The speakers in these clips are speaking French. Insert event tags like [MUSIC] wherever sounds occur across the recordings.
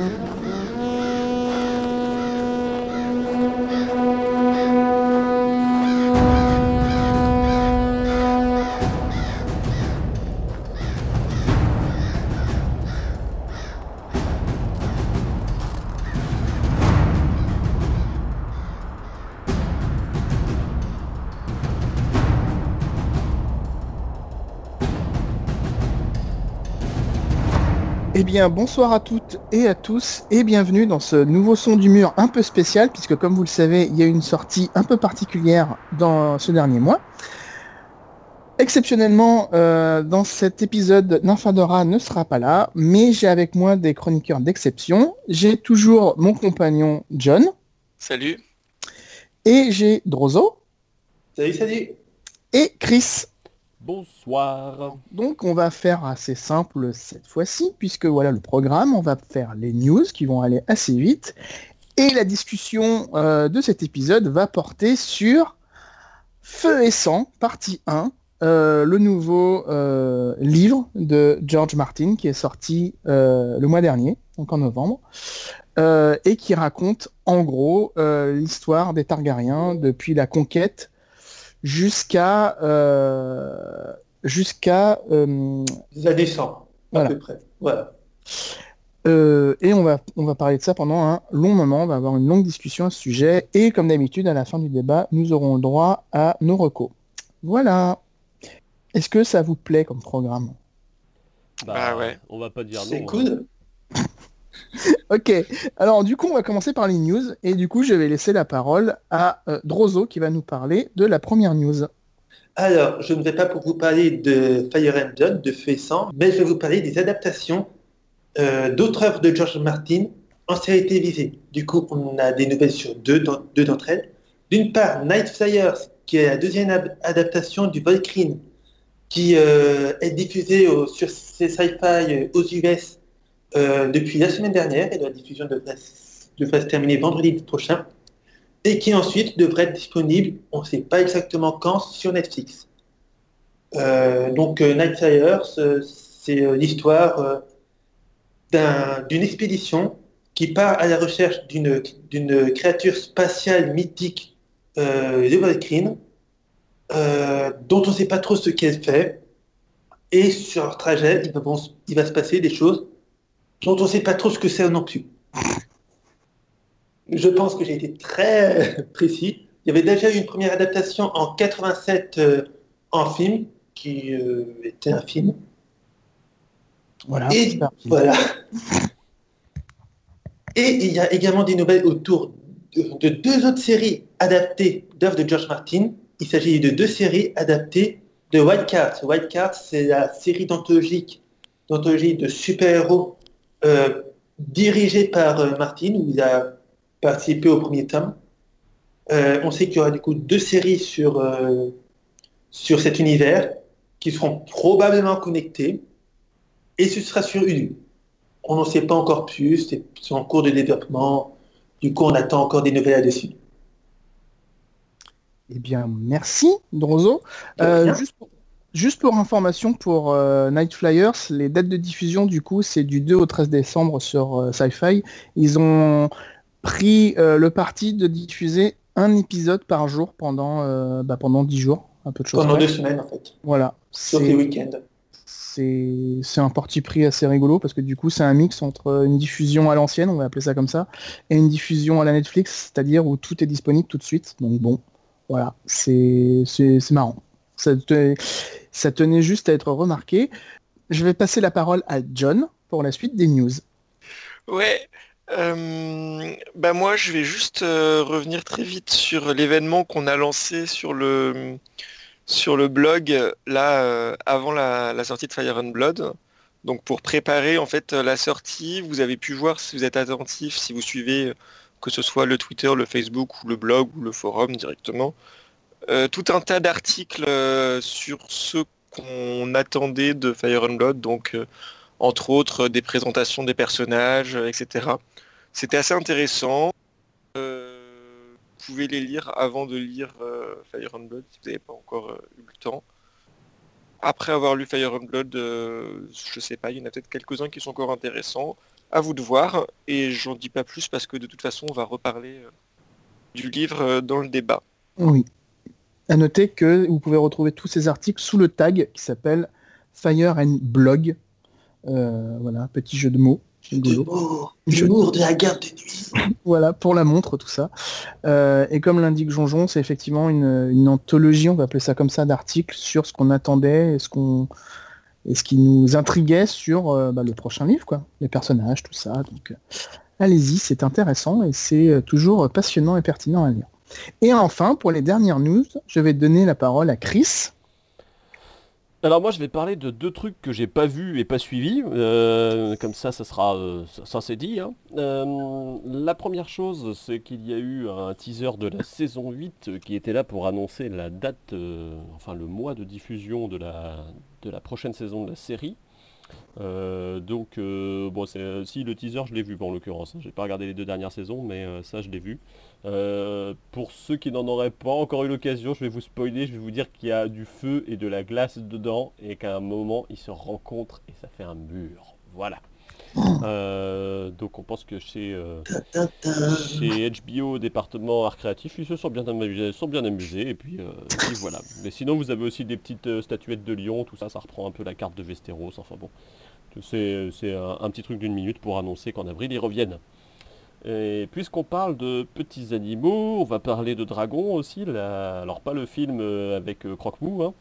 Eh bien, bonsoir à toutes et à tous et bienvenue dans ce nouveau son du mur un peu spécial puisque comme vous le savez, il y a une sortie un peu particulière dans ce dernier mois. Exceptionnellement, euh, dans cet épisode, Nymphadora ne sera pas là, mais j'ai avec moi des chroniqueurs d'exception. J'ai toujours mon compagnon John. Salut. Et j'ai Drozo. Salut, salut. Et Chris. Bonsoir. Donc on va faire assez simple cette fois-ci, puisque voilà le programme, on va faire les news qui vont aller assez vite, et la discussion euh, de cet épisode va porter sur Feu et sang, partie 1, euh, le nouveau euh, livre de George Martin qui est sorti le mois dernier, donc en novembre, et qui raconte en gros l'histoire des Targaryens depuis la conquête jusqu'à euh, jusqu'à euh, les années 100 à peu près. Voilà. Euh, et on va, on va parler de ça pendant un long moment, on va avoir une longue discussion à ce sujet, et comme d'habitude, à la fin du débat, nous aurons le droit à nos recos. Voilà. Est-ce que ça vous plaît comme programme? Bah, bah, ouais. On va pas dire non. C'est cool. [LAUGHS] ok, alors du coup on va commencer par les news et du coup je vais laisser la parole à euh, Drozo qui va nous parler de la première news. Alors je ne vais pas pour vous parler de Fire and Blood, de Feu mais je vais vous parler des adaptations euh, d'autres œuvres de George Martin en série télévisée. Du coup on a des nouvelles sur deux, d'entre elles. D'une part Night Flyers qui est la deuxième adaptation du Volcrine qui euh, est diffusée sur sci-fi aux US euh, depuis la semaine dernière et la diffusion devrait, se terminer vendredi prochain et qui ensuite devrait être disponible, on ne sait pas exactement quand, sur Netflix. Euh, donc euh, Night c'est l'histoire d'une expédition qui part à la recherche d'une créature spatiale mythique, de Valkyrie, dont on ne sait pas trop ce qu'elle fait. Et sur leur trajet, il va se passer des choses dont on ne sait pas trop ce que c'est non plus. Je pense que j'ai été très [LAUGHS] précis. Il y avait déjà eu une première adaptation en 87 euh, en film, qui euh, était un film. Voilà. Et, voilà. Et il y a également des nouvelles autour de, deux autres séries adaptées d'œuvres de George Martin. Il s'agit de deux séries adaptées de White Card. White Card, c'est la série d'anthologie de super-héros euh, dirigé par euh, Martin, où il a participé au premier tome. Euh, on sait qu'il y aura du coup deux séries sur, sur cet univers qui seront probablement connectées et ce sera sur Hulu. On n'en sait pas encore plus, c'est en cours de développement. Du coup, on attend encore des nouvelles là-dessus. Eh bien, merci, juste pour, Juste pour information pour euh, Night Flyers, les dates de diffusion du coup c'est du 2 au 13 décembre sur euh, Sci-Fi. Ils ont pris euh, le parti de diffuser un épisode par jour pendant, bah, pendant 10 jours. Un peu de choses pendant deux semaines en fait. Voilà. Sur les week-ends. C'est un parti pris assez rigolo parce que du coup c'est un mix entre une diffusion à l'ancienne, on va appeler ça comme ça, et une diffusion à la Netflix, c'est-à-dire où tout est disponible tout de suite. Donc bon, voilà, c'est marrant. Ça, ça tenait juste à être remarqué. Je vais passer la parole à John pour la suite des news. Ouais. Euh, bah moi, je vais juste euh, revenir très vite sur l'événement qu'on a lancé sur le, blog là euh, avant la, sortie de Fire and Blood. Donc pour préparer en fait la sortie, vous avez pu voir si vous êtes attentif, si vous suivez que ce soit le Twitter, le Facebook ou le blog ou le forum directement, euh, tout un tas d'articles euh, sur ce qu'on attendait de Fire and Blood, donc euh, entre autres des présentations des personnages, etc. C'était assez intéressant. pouvez les lire avant de lire Fire and Blood si vous n'avez pas encore eu le temps. Après avoir lu Fire and Blood, je sais pas, il y en a peut-être quelques-uns qui sont encore intéressants. À vous de voir. Et j'en dis pas plus parce que de toute façon, on va reparler du livre dans le débat. Oui. À noter que vous pouvez retrouver tous ces articles sous le tag qui s'appelle Fire and Blog. Euh, voilà, petit jeu de mots. L'humour, l'humour de la garde de nuit. [LAUGHS] Voilà, pour la montre, tout ça. Euh, et comme l'indique Jonjon, c'est effectivement une, une anthologie, on va appeler ça comme ça, d'articles sur ce qu'on attendait et ce qu'on et ce qui nous intriguait sur euh, bah, le prochain livre, quoi. Les personnages, tout ça. Donc, allez-y, c'est intéressant et c'est toujours passionnant et pertinent à lire. Et enfin, pour les dernières news, je vais donner la parole à Chris. Alors moi je vais parler de deux trucs que j'ai pas vus et pas suivis, Euh, comme ça ça sera, euh, ça, c'est dit. hein. Euh, la première chose c'est qu'il y a eu un teaser de la saison 8 qui était là pour annoncer la date, enfin le mois de diffusion de la, de la prochaine saison de la série. Donc bon si le teaser je l'ai vu en l'occurrence, hein. j'ai pas regardé les deux dernières saisons mais ça je l'ai vu. Euh, pour ceux qui n'en auraient pas encore eu l'occasion, je vais vous spoiler, je vais vous dire qu'il y a du feu et de la glace dedans et qu'à un moment ils se rencontrent et ça fait un mur. Voilà. [COUGHS] Euh, donc on pense que chez, euh, HBO département art créatif, ils se sont bien amusés, sont bien amusés et puis, euh, et puis voilà. Mais sinon vous avez aussi des petites euh, statuettes de lion, tout ça, ça reprend un peu la carte de Westeros. Enfin bon, c'est c'est un, un petit truc d'une minute pour annoncer qu'en avril ils reviennent. Et puisqu'on parle de petits animaux, on va parler de dragons aussi. la- Alors pas le film euh, avec euh, Croque-Mou. hein.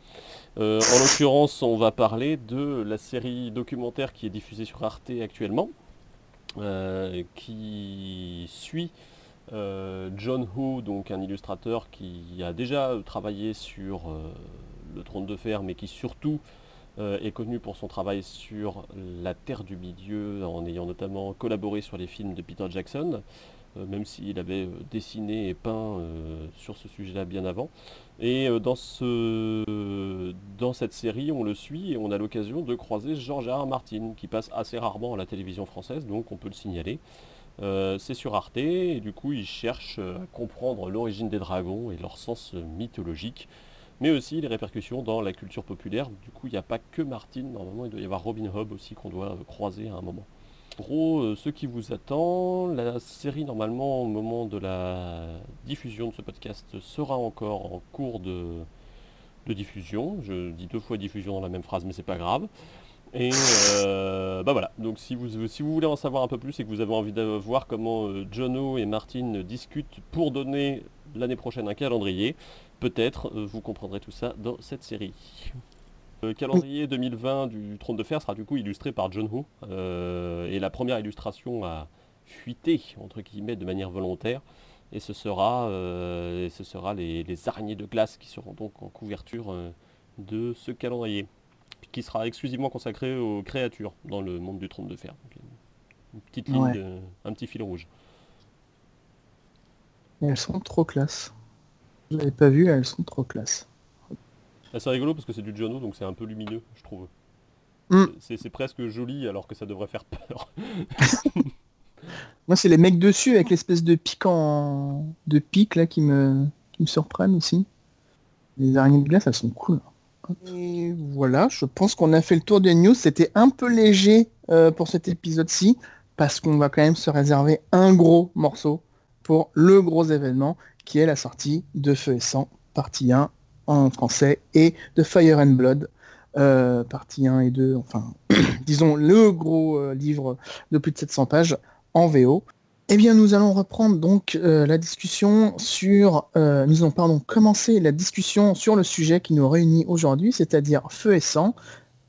Euh, en l'occurrence, on va parler de la série documentaire qui est diffusée sur Arte actuellement, qui suit John Ho, donc un illustrateur qui a déjà travaillé sur le Trône de Fer, mais qui surtout est connu pour son travail sur la Terre du Milieu, en ayant notamment collaboré sur les films de Peter Jackson, euh, même s'il avait euh, dessiné et peint euh, sur ce sujet-là bien avant. Et euh, dans, ce, dans cette série, on le suit et on a l'occasion de croiser George R. Martin, qui passe assez rarement à la télévision française, donc on peut le signaler. Euh, c'est sur Arte, et du coup, il cherche euh, à comprendre l'origine des dragons et leur sens euh, mythologique, mais aussi les répercussions dans la culture populaire. Du coup, il n'y a pas que Martin, normalement, il doit y avoir Robin Hood aussi qu'on doit euh, croiser à un moment. En gros, euh, ce qui vous attend, la série, normalement, au moment de la diffusion de ce podcast, sera encore en cours de, diffusion. Je dis deux fois diffusion dans la même phrase, mais c'est pas grave. Et euh, bah voilà, donc si vous, si vous voulez en savoir un peu plus et que vous avez envie de voir comment Jono et Martin discutent pour donner l'année prochaine un calendrier, peut-être euh, vous comprendrez tout ça dans cette série. Le calendrier 2020 du Trône de Fer sera du coup illustré par John Ho, euh, et la première illustration a fuité, entre guillemets, de manière volontaire, et ce sera, euh, et ce sera les, les araignées de glace qui seront donc en couverture euh, de ce calendrier qui sera exclusivement consacré aux créatures dans le monde du trône de fer. Donc, une petite ligne, Ouais. un petit fil rouge. Et elles sont trop classe. Je l'avais pas vu, elles sont trop classe. Ah, c'est rigolo parce que c'est du Jono, donc c'est un peu lumineux, je trouve. Mm. C'est presque joli alors que ça devrait faire peur. [LAUGHS] Moi, c'est les mecs dessus avec l'espèce de pic en... de pic là qui me qui me surprennent aussi. Les araignées de glace, elles sont cool. Et voilà, je pense qu'on a fait le tour des news. C'était un peu léger euh, pour cet épisode-ci parce qu'on va quand même se réserver un gros morceau pour le gros événement qui est la sortie de Feu et Sang, partie 1 en français, et de Fire and Blood, euh, partie 1 et 2, enfin, [CLEARS THROAT] disons le gros euh, livre de plus de 700 pages en VO. Eh bien, nous allons reprendre donc euh, la discussion sur, nous allons pardon commencer la discussion sur le sujet qui nous réunit aujourd'hui, c'est-à-dire Feu et Sang,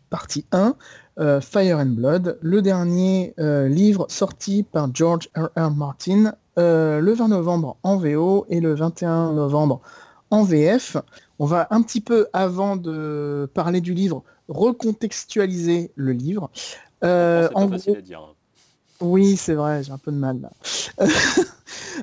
partie 1, euh, Fire and Blood, le dernier livre sorti par George R. R. Martin euh, le 20 novembre en VO et le 21 novembre en VF. On va un petit peu avant de parler du livre recontextualiser le livre. Euh, c'est en pas facile gros- à dire. hein. oui, c'est vrai, j'ai un peu de mal là. [LAUGHS]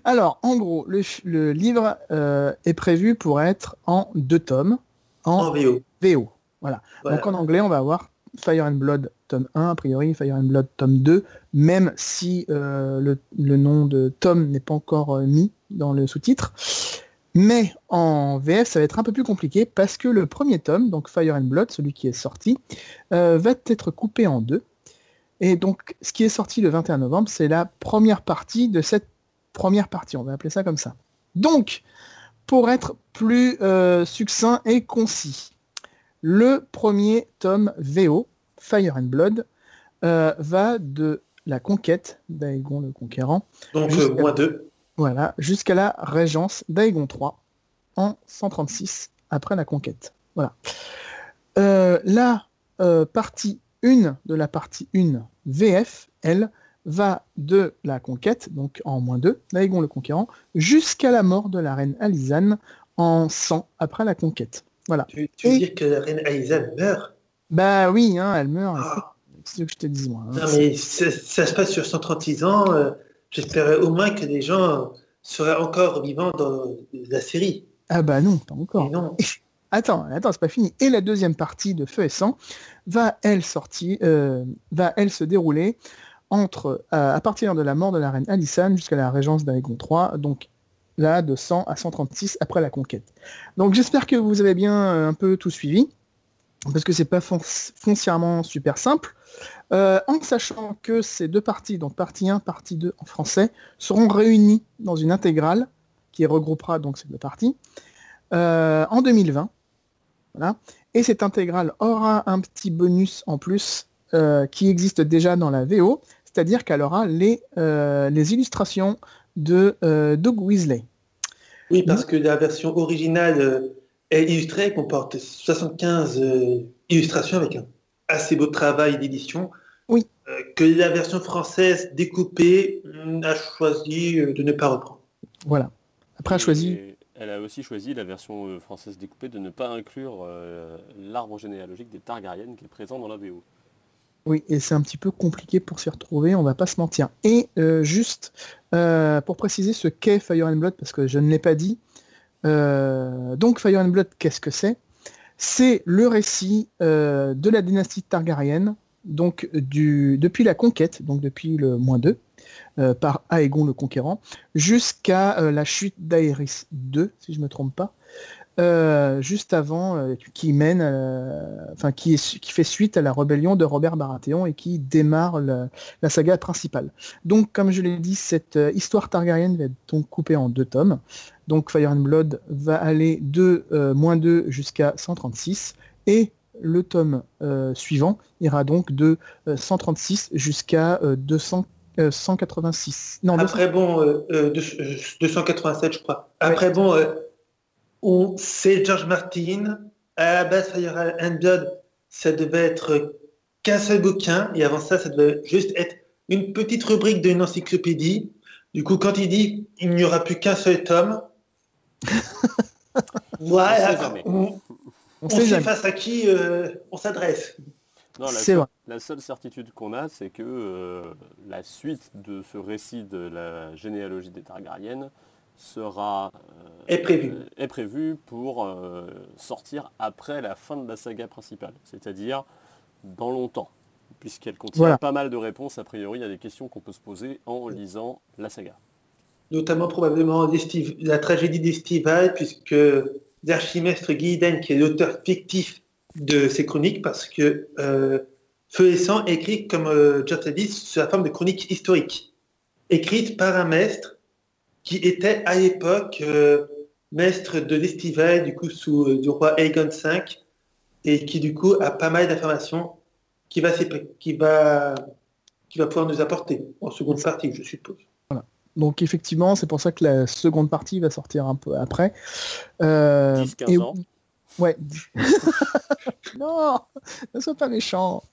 Alors, en gros, le, livre euh, est prévu pour être en deux tomes, en En VO. VO. Voilà. Voilà. Donc en anglais, on va avoir Fire and Blood tome 1, a priori Fire and Blood tome 2, même si euh, le, le nom de tome n'est pas encore euh, mis dans le sous-titre. Mais en VF, ça va être un peu plus compliqué parce que le premier tome, donc Fire and Blood, celui qui est sorti, euh, va être coupé en deux. Et donc, ce qui est sorti le 21 novembre, c'est la première partie de cette première partie. On va appeler ça comme ça. Donc, pour être plus succinct et concis, le premier tome VO, Fire and Blood, euh, va de la conquête d'Aegon le Conquérant. Donc, Jusqu'à- moins 2. Voilà, jusqu'à la régence d'Aegon III en 136 après la conquête. Voilà. Euh, la euh, partie 1 de la partie 1 VF, elle, va de la conquête, donc en moins 2, d'Aegon le Conquérant, jusqu'à la mort de la reine Alizane en 100 après la conquête. Voilà. Tu, tu veux Et- dire que la reine Aïsa meurt? Bah oui, hein, elle meurt. Ah. C'est ce que je te dis, moi. hein. Non, mais ça, ça se passe sur 136 ans. euh, J'espérais au moins que les gens seraient encore vivants dans la série. Ah bah non, pas encore. Non. [LAUGHS] Attends, attends, c'est pas fini. Et la deuxième partie de Feu et Sang va elle sortir, euh, va elle se dérouler entre euh, à partir de la mort de la reine Alysanne jusqu'à la régence d'Aegon III, donc là de 100 à 136 après la conquête. Donc j'espère que vous avez bien euh, un peu tout suivi, parce que c'est pas fon- foncièrement super simple. Euh, en sachant que ces deux parties, donc partie 1, partie 2 en français, seront réunies dans une intégrale qui regroupera donc ces deux parties euh, en 2020. Voilà. Et cette intégrale aura un petit bonus en plus euh, qui existe déjà dans la VO, c'est-à-dire qu'elle aura les, les illustrations de Doug Weasley. Oui, parce que la version originale est illustrée, comporte 75 euh, illustrations avec un assez beau travail d'édition. Oui. Euh, que la version française découpée hum, a choisi euh, de ne pas reprendre. Voilà. Après, elle a choisi. Et Elle a aussi choisi la version française découpée de ne pas inclure euh, l'arbre généalogique des Targaryen qui est présent dans la VO. Oui, et c'est un petit peu compliqué pour s'y retrouver, on va pas se mentir. Et euh, juste euh, pour préciser ce qu'est Fire and Blood, parce que je ne l'ai pas dit. Euh, donc Fire and Blood, qu'est-ce que c'est? C'est le récit euh, de la dynastie Targaryen, donc depuis la conquête, donc depuis le moins 2, euh, par Aegon le Conquérant, jusqu'à la chute d'Aerys II, si je me trompe pas. Euh, juste avant, euh, qui mène, euh, enfin qui, est- qui fait suite à la rébellion de Robert Baratheon et qui démarre la saga principale. Donc, comme je l'ai dit, cette euh, histoire Targaryen va être donc coupée en deux tomes. Donc, Fire and Blood va aller de euh, moins 2 jusqu'à 136 et le tome euh, suivant ira donc de euh, 136 jusqu'à euh, 200, euh, 186. Non, 200 Après, bon, euh, euh, deux- euh, 287, je crois. Après, bon, euh, on- c'est George Martin. À la base, Fire and Blood, ça devait être qu'un seul bouquin. Et avant ça, ça devait juste être une petite rubrique d'une encyclopédie. Du coup, quand il dit il n'y aura plus qu'un seul tome, [LAUGHS] voilà, on, sait jamais. face à qui euh, on s'adresse. Non, la, C'est seule, vrai. la seule certitude qu'on a, c'est que euh, la suite de ce récit de la généalogie des Targaryen sera euh, Est prévue. euh, est prévue pour euh, sortir après la fin de la saga principale, c'est-à-dire dans longtemps, puisqu'elle contient Voilà. pas mal de réponses a priori à des questions qu'on peut se poser en lisant la saga. notamment probablement la tragédie d'Estival, puisque l'archimestre Guiden, qui est l'auteur fictif de ces chroniques, parce que euh, Feu et Sang écrit, comme euh, Geoff l'a dit, sous la forme de chronique historique, écrite par un maître qui était à l'époque euh, maître de l'Estival, du coup sous euh, du roi Aegon V, et qui du coup a pas mal d'informations qui va, qui va, qui va pouvoir nous apporter en seconde partie, je suppose. Donc effectivement, c'est pour ça que la seconde partie va sortir un peu après. Euh, 10-15 et- ans. Ouais. [LAUGHS] non, ne sois pas méchant.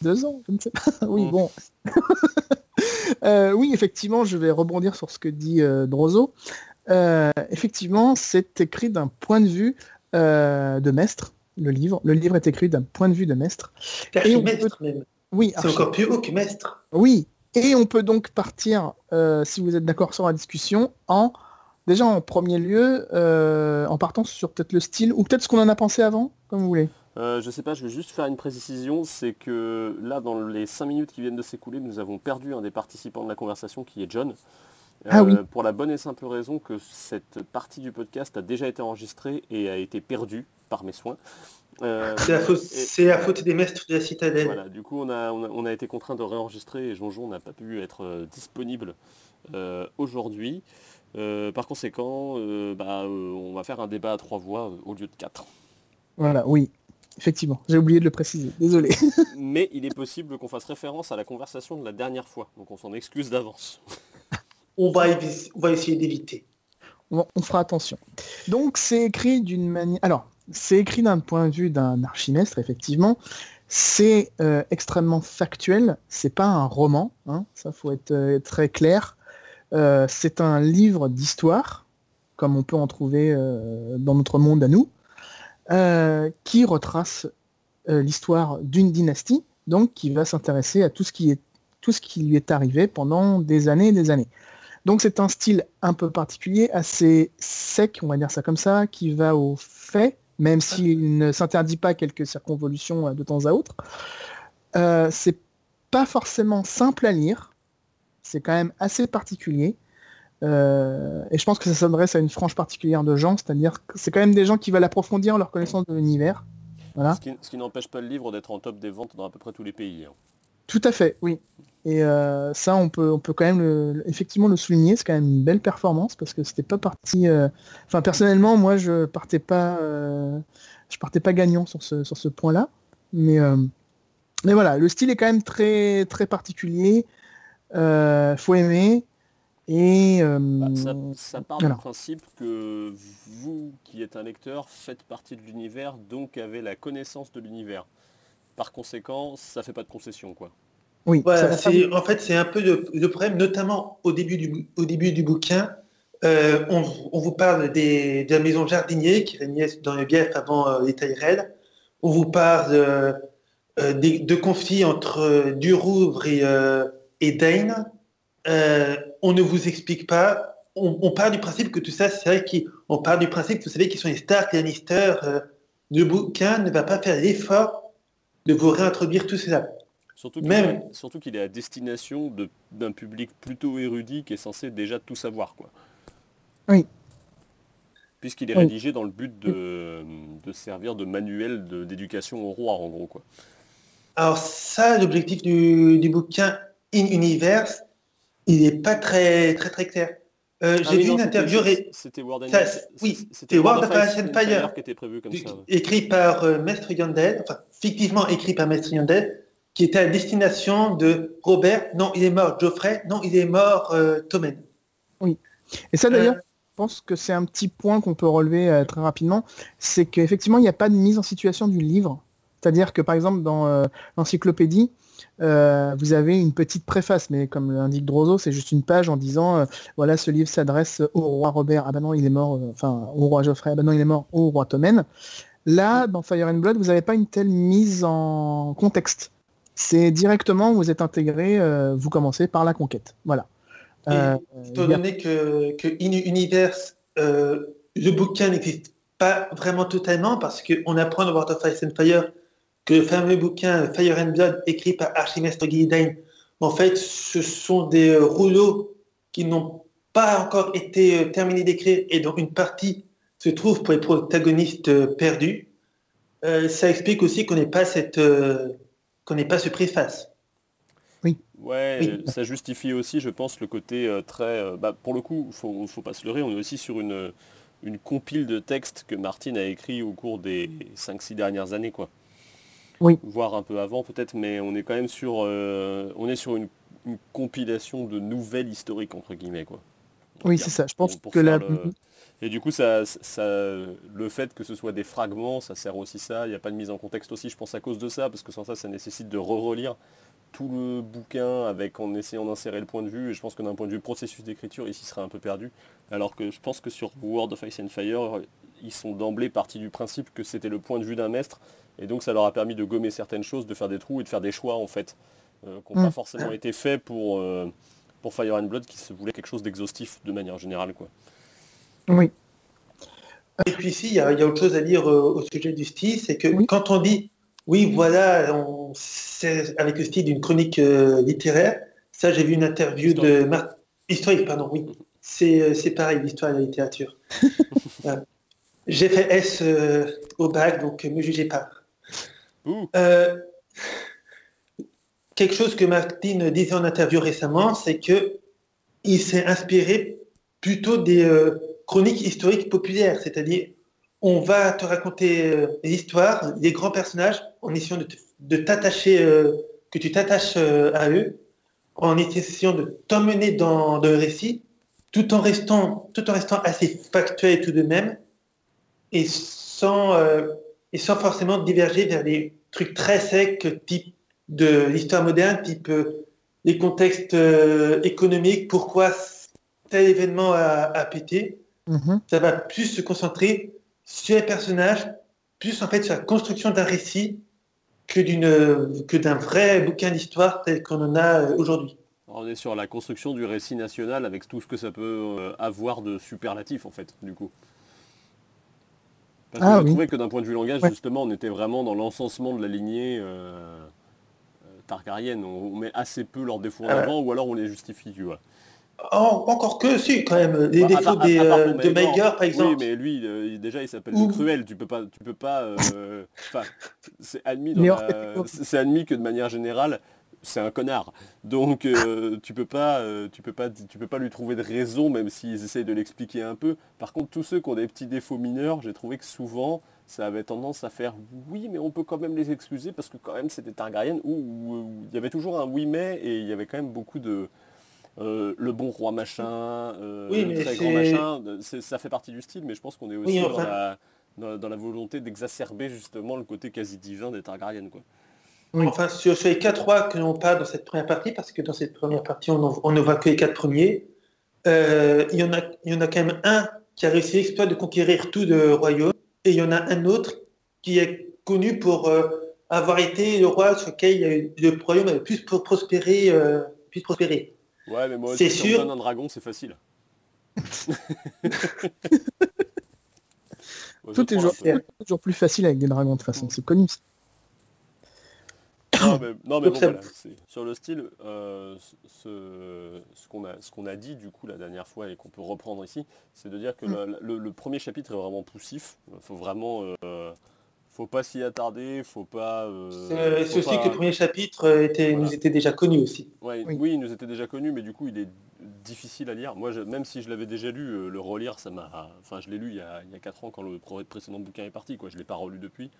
Deux ans, je ne sais pas. oui, Mm. bon. [LAUGHS] [LAUGHS] Euh, oui, effectivement, je vais rebondir sur ce que dit euh, Drozo. Euh, effectivement, c'est écrit d'un point de vue euh, de maître, le livre. Le livre est écrit d'un point de vue de maître. Et on Archimestre même. Oui, C'est encore plus haut que maître. oui. Et on peut donc partir, si vous êtes d'accord sur la discussion, en déjà en premier lieu, euh, en partant sur peut-être le style, ou peut-être ce qu'on en a pensé avant, comme vous voulez. Euh, je sais pas, je vais juste faire une précision, c'est que là, dans les 5 minutes qui viennent de s'écouler, nous avons perdu un des participants de la conversation qui est John. Ah oui. Pour la bonne et simple raison que cette partie du podcast a déjà été enregistrée et a été perdue par mes soins. Euh, c'est la, faute, et- la faute des maîtres de la citadelle. Voilà, du coup, on a, on a, on a été contraint de réenregistrer et Jonjon n'a pas pu être euh, disponible euh, aujourd'hui. Euh, par conséquent, euh, bah, euh, on va faire un débat à trois voix euh, au lieu de quatre. Voilà, oui. Effectivement, j'ai oublié de le préciser. Désolé. [LAUGHS] Mais il est possible qu'on fasse référence à la conversation de la dernière fois, donc on s'en excuse d'avance. On, va évi- on va essayer d'éviter. On, on fera attention. Donc c'est écrit d'une manière. Alors, c'est écrit d'un point de vue d'un archimestre, effectivement. C'est euh, extrêmement factuel. C'est pas un roman. Hein. Ça faut être euh, très clair. Euh, c'est un livre d'histoire, comme on peut en trouver euh, dans notre monde à nous, euh, qui retrace l'histoire d'une dynastie, donc qui va s'intéresser à tout ce qui est tout ce qui lui est arrivé pendant des années et des années. Donc c'est un style un peu particulier, assez sec, on va dire ça comme ça, qui va au fait, même s'il ne s'interdit pas quelques circonvolutions de temps à autre. C'est pas forcément simple à lire, c'est quand même assez particulier. Euh, et je pense que ça s'adresse à une frange particulière de gens, c'est-à-dire que c'est quand même des gens qui veulent approfondir leur connaissance de l'univers. Voilà. Ce qui, n'empêche pas le livre d'être en top des ventes dans à peu près tous les pays. hein. Tout à fait, oui. Et euh, ça, on peut, on peut quand même le- effectivement le souligner. C'est quand même une belle performance parce que c'était pas parti. euh, Enfin, personnellement, moi, je partais pas, euh, je partais pas gagnant sur ce, sur ce point-là. Mais, mais voilà, le style est quand même très, très particulier. Euh, faut aimer. Et euh, Bah, ça, ça part voilà. du principe que vous, qui êtes un lecteur, faites partie de l'univers, donc avez la connaissance de l'univers. Par conséquent, ça fait pas de concession, quoi. oui, Voilà, en fait, c'est un peu le, le problème, notamment au début du, au début du bouquin. Euh, on, on vous parle des, de la maison Jardinier qui régnait dans le bief avant euh, les Tyrell. On vous parle euh, des- de conflits entre euh, Durouvre et, euh, et Dane. Euh, on ne vous explique pas. On, on part du principe que tout ça, c'est vrai qu'on part du principe, vous savez, qu'ils sont les Stark et Lannister. Euh, le bouquin ne va pas faire l'effort de vous réintroduire tout cela. Surtout qu'il Même- est, surtout qu'il est à destination de- d'un public plutôt érudit qui est censé déjà tout savoir, quoi. Oui. Puisqu'il est Oui. rédigé dans le but de, de servir de manuel de- d'éducation au roi, en gros, quoi. Alors ça, l'objectif du, du bouquin In Universe, il n'est pas très très très clair. Euh, Ah J'ai oui, vu non, une interview C'était World Ça, oui, c'était World of Ice Ice and and Fire. qui était prévu comme ça. écrit par euh, Maître Yandel, enfin fictivement écrit par Maître Yandel, qui était à destination de Robert. Non, il est mort. Geoffrey. Non, il est mort. Euh, Tommen. Et ça d'ailleurs, Euh, je pense que c'est un petit point qu'on peut relever euh, très rapidement, c'est qu'effectivement, il n'y a pas de mise en situation du livre. C'est-à-dire que par exemple, dans euh, l'encyclopédie, euh, vous avez une petite préface, mais comme l'indique Drozo, c'est juste une page en disant, euh, voilà, ce livre s'adresse au roi Robert, ah ben non, il est mort, euh, enfin, au roi Geoffrey, ah ben non, il est mort, au roi Tommen. Là, dans Fire and Blood, vous n'avez pas une telle mise en contexte. C'est directement, vous êtes intégré, vous commencez par la conquête. Voilà. Et Étant a- donné que, que In Universe, le bouquin n'existe pas vraiment totalement parce qu'on apprend dans World of Ice and Fire que le fameux bouquin Fire and Blood écrit par Archimestre Gillidan, en fait, ce sont des euh, rouleaux qui n'ont pas encore été euh, terminés d'écrire et dont une partie se trouve pour les protagonistes euh, perdus. Euh, ça explique aussi qu'on n'ait pas cette euh, qu'on n'ait pas ce préface. Ouais, Oui. ça justifie aussi, je pense, le côté euh, très... euh, bah, pour le coup, faut, faut pas se leurrer, on est aussi sur une, une compile de textes que Martine a écrit au cours des 5-6 dernières années, quoi. Oui. Voire un peu avant peut-être, mais on est quand même sur, euh, on est sur une, une compilation de nouvelles historiques, entre guillemets, quoi. Oui, c'est ça. Je pense que la... le- Et du coup, ça, ça, le fait que ce soit des fragments, ça sert aussi ça. Il n'y a pas de mise en contexte aussi, je pense, à cause de ça, parce que sans ça, ça nécessite de re-relire tout le bouquin avec en essayant d'insérer le point de vue. Et je pense que d'un point de vue processus d'écriture, ici serait un peu perdu. Alors que je pense que sur World of Ice and Fire, ils sont d'emblée partis du principe que c'était le point de vue d'un maître. Et donc ça leur a permis de gommer certaines choses, de faire des trous et de faire des choix en fait, euh, qui n'ont Mm. pas forcément été faits pour, euh, pour Fire and Blood, qui se voulait quelque chose d'exhaustif de manière générale. Quoi. Oui. Et puis ici, il y, a il y a autre chose à dire euh, au sujet du style, c'est que Oui. quand on dit, oui, voilà, on- c'est avec le style d'une chronique euh, littéraire, ça j'ai vu une interview de, Mar- Historique, pardon, oui. C'est c'est pareil, l'histoire et la littérature. [LAUGHS] Euh, J'ai fait S euh, au bac, donc ne me jugez pas. Euh, quelque chose que Martine disait en interview récemment, c'est que il s'est inspiré plutôt des euh, chroniques historiques populaires, c'est-à-dire on va te raconter euh, des histoires, des grands personnages, en essayant de, t'attacher, que tu t'attaches à eux, en essayant de t'emmener dans, le récit, tout en restant, assez factuel tout de même, et sans, et sans forcément diverger vers des trucs très secs, type de l'histoire moderne, type euh, les contextes euh, économiques, pourquoi tel événement a, a pété. Mhm. Ça va plus se concentrer sur les personnages, plus en fait sur la construction d'un récit que d'une que d'un vrai bouquin d'histoire tel qu'on en a euh, aujourd'hui. On est sur la construction du récit national avec tout ce que ça peut euh, avoir de superlatif en fait, du coup. Parce que Ah oui. trouvé que d'un point de vue langage, Ouais. justement, on était vraiment dans l'encensement de la lignée euh, euh, Targaryen. On, on met assez peu leurs défauts en Ah avant ou alors on les justifie, tu vois. Oh, encore que si, quand même, les Bah, défauts à- des, à part euh, de. Maegor, par exemple. Oui, mais lui, euh, il- déjà, il s'appelle le cruel. Tu peux pas, tu peux pas. euh, [LAUGHS] Enfin, c'est admis. dans la- admis que de manière générale, c'est un connard. Donc, euh, tu peux pas, euh, tu peux pas, tu peux pas lui trouver de raison, même s'ils essayent de l'expliquer un peu. Par contre, tous ceux qui ont des petits défauts mineurs, j'ai trouvé que souvent, ça avait tendance à faire oui, mais on peut quand même les excuser parce que quand même c'était Targaryen où il y avait toujours un oui mais et il y avait quand même beaucoup de euh, le bon roi machin, Oui, le très grand machin, ça fait partie du style, mais je pense qu'on est aussi Oui, dans, la, dans, dans la volonté d'exacerber justement le côté quasi divin des Targaryen. Quoi. Oui. Enfin, sur, sur les quatre rois que l'on parle dans cette première partie, parce que dans cette première partie, on, en- on ne voit que les quatre premiers, euh, il, y en a, il y en a quand même un qui a réussi l'exploit de conquérir tout le royaume, et il y en a un autre qui est connu pour euh, avoir été le roi sur lequel il y a eu- le royaume a le plus prospéré. euh, plus prospéré. Ouais, mais moi C'est aussi, si on sûr. donne un dragon, c'est facile. [LAUGHS] Moi, Tout est toujours, toujours plus facile avec des dragons de toute façon, c'est connu. Non, mais, non, mais Donc bon, voilà, sur le style, euh, ce, ce qu'on a, ce qu'on a dit du coup la dernière fois et qu'on peut reprendre ici, c'est de dire que Mm. le, le- le premier chapitre est vraiment poussif. faut vraiment, euh, faut pas s'y attarder, faut pas. euh, C'est aussi pas- que le premier chapitre était, Voilà. nous était déjà connu aussi. Ouais, Oui. oui. il nous était déjà connu, mais du coup, il est difficile à lire. Moi, je- même si je l'avais déjà lu, le relire, ça m'a. Enfin, je l'ai lu il y, a, il y a 4 ans quand le pré- précédent bouquin est parti. Quoi. Je ne l'ai pas relu depuis.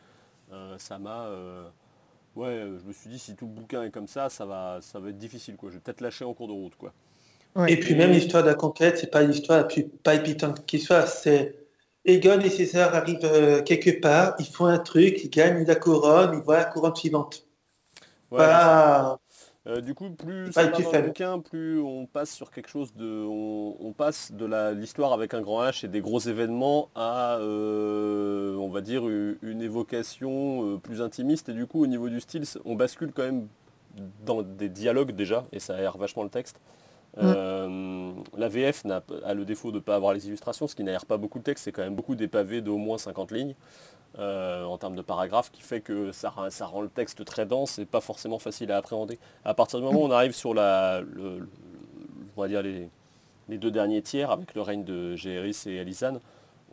Euh, ça m'a. Ouais, euh, je me suis dit, si tout le bouquin est comme ça, ça va, ça va être difficile. Quoi. Je vais peut-être lâcher en cours de route. Quoi. Ouais. Et puis même l'histoire de la conquête, c'est pas l'histoire la plus palpitante qui soit. C'est Egon et César arrivent euh, quelque part, ils font un truc, ils gagnent la couronne, ils voient la couronne suivante. Ouais, Pas- Euh, du coup, plus va plus dans le faible. bouquin, plus on passe sur quelque chose de, on, on passe de l'histoire avec un grand H et des gros événements à, euh, on va dire, une, une évocation euh, plus intimiste. Et du coup, au niveau du style, on bascule quand même dans des dialogues déjà, et ça aère vachement le texte. Euh, la VF n'a, a le défaut de ne pas avoir les illustrations, ce qui n'aère pas beaucoup le texte, c'est quand même beaucoup des pavés d'au moins 50 lignes euh, en termes de paragraphes, qui fait que ça, ça rend le texte très dense et pas forcément facile à appréhender. À partir du moment où on arrive sur la, on va dire les, les deux derniers tiers, avec le règne de Géris et Alisan,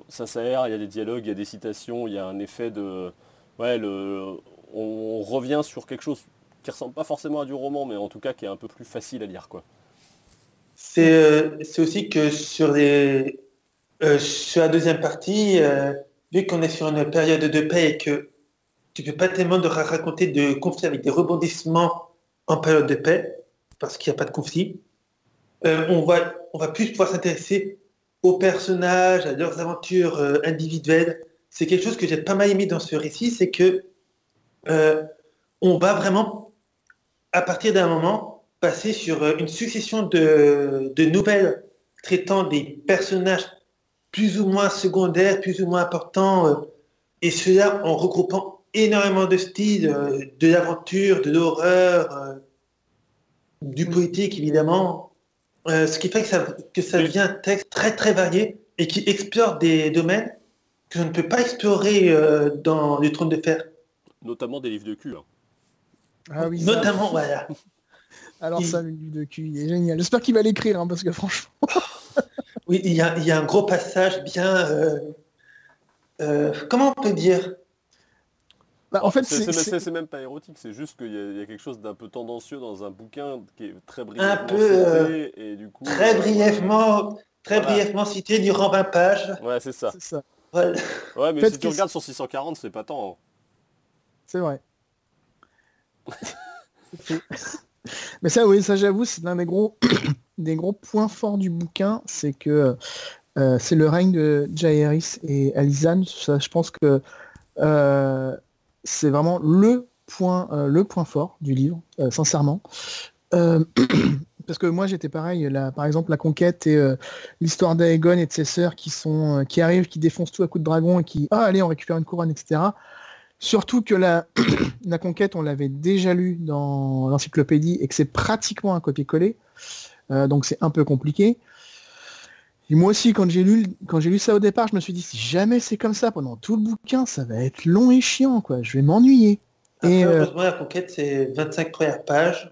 ça s'aère, il y a des dialogues, il y a des citations, il y a un effet de... Ouais, le, on revient sur quelque chose qui ressemble pas forcément à du roman, mais en tout cas qui est un peu plus facile à lire. Quoi. C'est euh, aussi que sur, les, euh, sur la deuxième partie, vu qu'on est sur une période de paix et que tu peux pas tellement raconter de conflits avec des rebondissements en période de paix, parce qu'il n'y a pas de conflit, euh, on, va, on va plus pouvoir s'intéresser aux personnages, à leurs aventures euh, individuelles. C'est quelque chose que j'ai pas mal aimé dans ce récit, c'est que euh, on va vraiment, à partir d'un moment, passer sur une succession de, de nouvelles traitant des personnages plus ou moins secondaires, plus ou moins importants, euh, et cela en regroupant énormément de styles, euh, de l'aventure, de l'horreur, euh, du politique évidemment, Euh, ce qui fait que ça, que ça devient un texte très très varié et qui explore des domaines que l'on ne peut pas explorer euh, dans le trône de fer. Notamment des livres de cul. hein. Ah oui, ça. Notamment, voilà. [LAUGHS] Alors ça, le livre de cul, il est génial. J'espère qu'il va l'écrire, hein, parce que franchement... [LAUGHS] [LAUGHS] Oui, il y a, il y a un gros passage bien. euh, euh, comment on peut dire? Bah, en fait, C'est- même pas érotique, c'est juste qu'il y, a- il y a quelque chose d'un peu tendancieux dans un bouquin qui est très brièvement peu, euh, cité, et du coup... Très euh, brièvement, très Voilà. brièvement cité durant 20 pages. Ouais, c'est ça. c'est ça, Voilà. Ouais, mais si tu regardes sur 640, c'est pas tant. hein. c'est vrai. [LAUGHS] Mais ça, oui, ça j'avoue, c'est l'un des gros, des gros points forts du bouquin, c'est que euh, c'est le règne de Jaehaerys et Alizane. Ça, je pense que euh, c'est vraiment le point, euh, le point fort du livre, sincèrement. [CLEARS THROAT] Parce que moi j'étais pareil, là, par exemple la conquête et l'histoire d'Aegon et de ses sœurs qui sont qui arrivent, qui défoncent tout à coups de dragon et qui ah allez on récupère une couronne, etc. Surtout que la, [CLEARS THROAT] la conquête, on l'avait déjà lu dans l'encyclopédie et que c'est pratiquement un copier-coller. Euh, donc c'est un peu compliqué. Et moi aussi, quand j'ai lu, quand j'ai lu ça au départ, je me suis dit, si jamais c'est comme ça pendant tout le bouquin, ça va être long et chiant, quoi. Je vais m'ennuyer. Après, Et, euh, heureusement, la conquête, c'est 25 premières pages.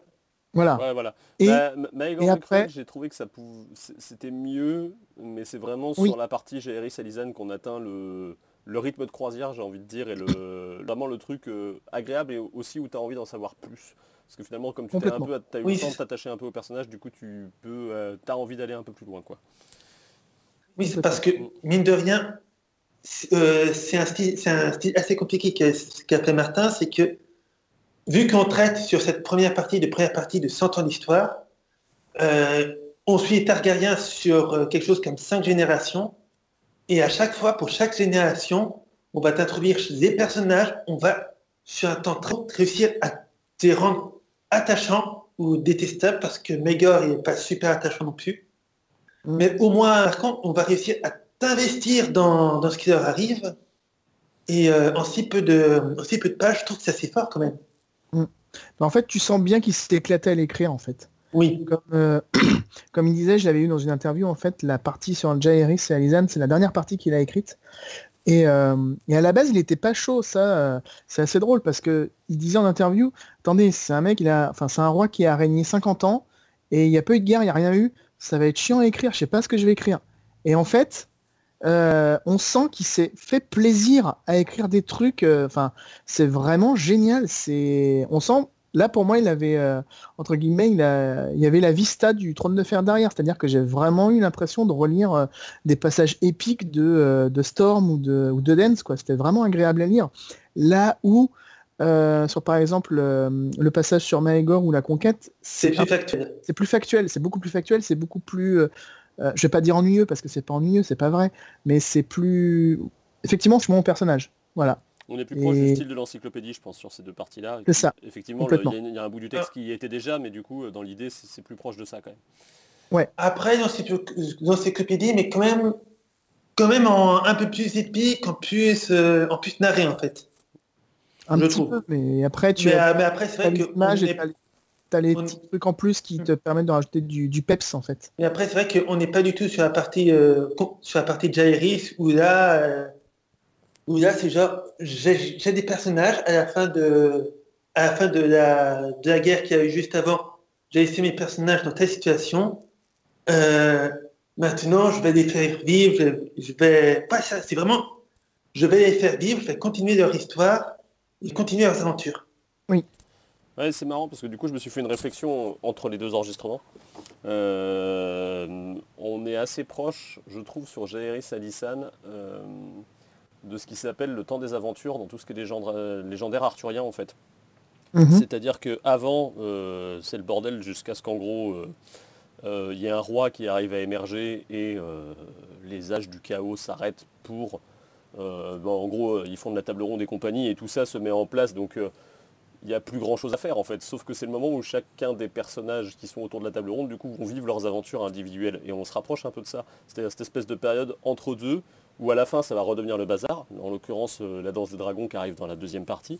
Voilà. Ouais, voilà. Et, Bah, et après- j'ai trouvé que ça pouvait... c'était mieux, mais c'est vraiment Oui. sur la partie Jaehaerys Alizane qu'on atteint le... le rythme de croisière, j'ai envie de dire, et le... vraiment le truc euh, agréable et aussi où tu as envie d'en savoir plus. Parce que finalement, comme tu t'es un peu, t'as eu Oui, le temps de c'est- t'attacher un peu au personnage, du coup, tu peux, euh, t'as envie d'aller un peu plus loin, quoi. Oui, c'est parce que, mine de rien, c'est euh, un, style- c'est un style assez compliqué qu'a qu'a fait Martin, c'est que, vu qu'on traite sur cette première partie de première partie de 100 ans d'histoire, euh, on suit les Targaryens sur quelque chose comme 5 générations, et à chaque fois, pour chaque génération, on va t'introduire des personnages, on va, sur un temps très court, réussir à te rendre attachant ou détestable, parce que Maegor n'est pas super attachant non plus. Mais au moins, par contre, on va réussir à t'investir dans, dans ce qui leur arrive. Et euh, en, si peu de, en si peu de pages, je trouve que c'est assez fort quand même. Mais en fait, tu sens bien qu'il s'est éclaté à l'écrire, en fait. Oui. Comme, euh, [CLEARS THROAT] comme il disait, je l'avais eu dans une interview, en fait, la partie sur Jaehaerys et Alizane, c'est la dernière partie qu'il a écrite. Et, euh, et à la base, il n'était pas chaud, ça. euh, c'est assez drôle parce que il disait en interview, attendez, c'est un mec, il a, enfin, c'est un roi qui a régné 50 ans et il n'y a pas eu de guerre, il n'y a rien eu. Ça va être chiant à écrire, je sais pas ce que je vais écrire. Et en fait, euh, on sent qu'il s'est fait plaisir à écrire des trucs. c'est vraiment génial. C'est, on sent. Là, pour moi, il avait euh, entre guillemets, il, a- il y avait la vista du trône de fer derrière. C'est-à-dire que j'ai vraiment eu l'impression de relire euh, des passages épiques de, euh, de Storm ou de, ou de Dance. Quoi. C'était vraiment agréable à lire. Là où, euh, sur par exemple le passage sur Maegor ou la conquête, C'est c'est plus factuel. c'est plus factuel, c'est beaucoup plus factuel, c'est beaucoup plus, je vais pas dire ennuyeux parce que c'est pas ennuyeux, c'est pas vrai, mais c'est plus, effectivement, c'est mon personnage, voilà, On est plus proche Et- du style de l'encyclopédie, je pense, sur ces deux parties-là. c'est ça. Effectivement, il y, a- il y a un bout du texte qui y était déjà, mais du coup, euh, dans l'idée, c'est plus proche de ça quand même. Après, dans ces encyclopédies, mais quand même, quand même en un peu plus épique, en plus, euh, en plus narré en fait. Un Je petit trouve. peu, mais après tu Mais, as, euh, mais après, c'est vrai que t'as les- on- petits trucs en plus qui te permettent de rajouter du, du peps en fait. mais après, c'est vrai qu'on n'est pas du tout sur la partie euh, sur la partie Jaehaerys où là, euh, où là, c'est genre j'ai des personnages à la fin de à la fin de la de la guerre qu'il y a eu juste avant. J'ai laissé mes personnages dans telle situation. Euh, maintenant, je vais les faire vivre. Je, je vais pas ça. C'est vraiment je vais les faire vivre. Je vais continuer leur histoire et continuer leurs aventures. Ouais, c'est marrant parce que du coup, je me suis fait une réflexion entre les deux enregistrements. Euh, on est assez proche, je trouve, sur Jaehaerys Alissan euh, de ce qui s'appelle le temps des aventures dans tout ce qui est euh, légendaire arthurien en fait. Mhm. C'est-à-dire qu'avant, c'est le bordel jusqu'à ce qu'en gros, euh, euh, il y ait un roi qui arrive à émerger et euh, les âges du chaos s'arrêtent pour... euh, en gros, euh, ils font de la table ronde et compagnie et tout ça se met en place. Donc, euh, il n'y a plus grand chose à faire en fait. Sauf que c'est le moment où chacun des personnages qui sont autour de la table ronde, du coup, vont vivre leurs aventures individuelles. Et on se rapproche un peu de ça. C'est-à-dire cette espèce de période entre deux où à la fin, ça va redevenir le bazar. En l'occurrence, euh, la danse des dragons qui arrive dans la deuxième partie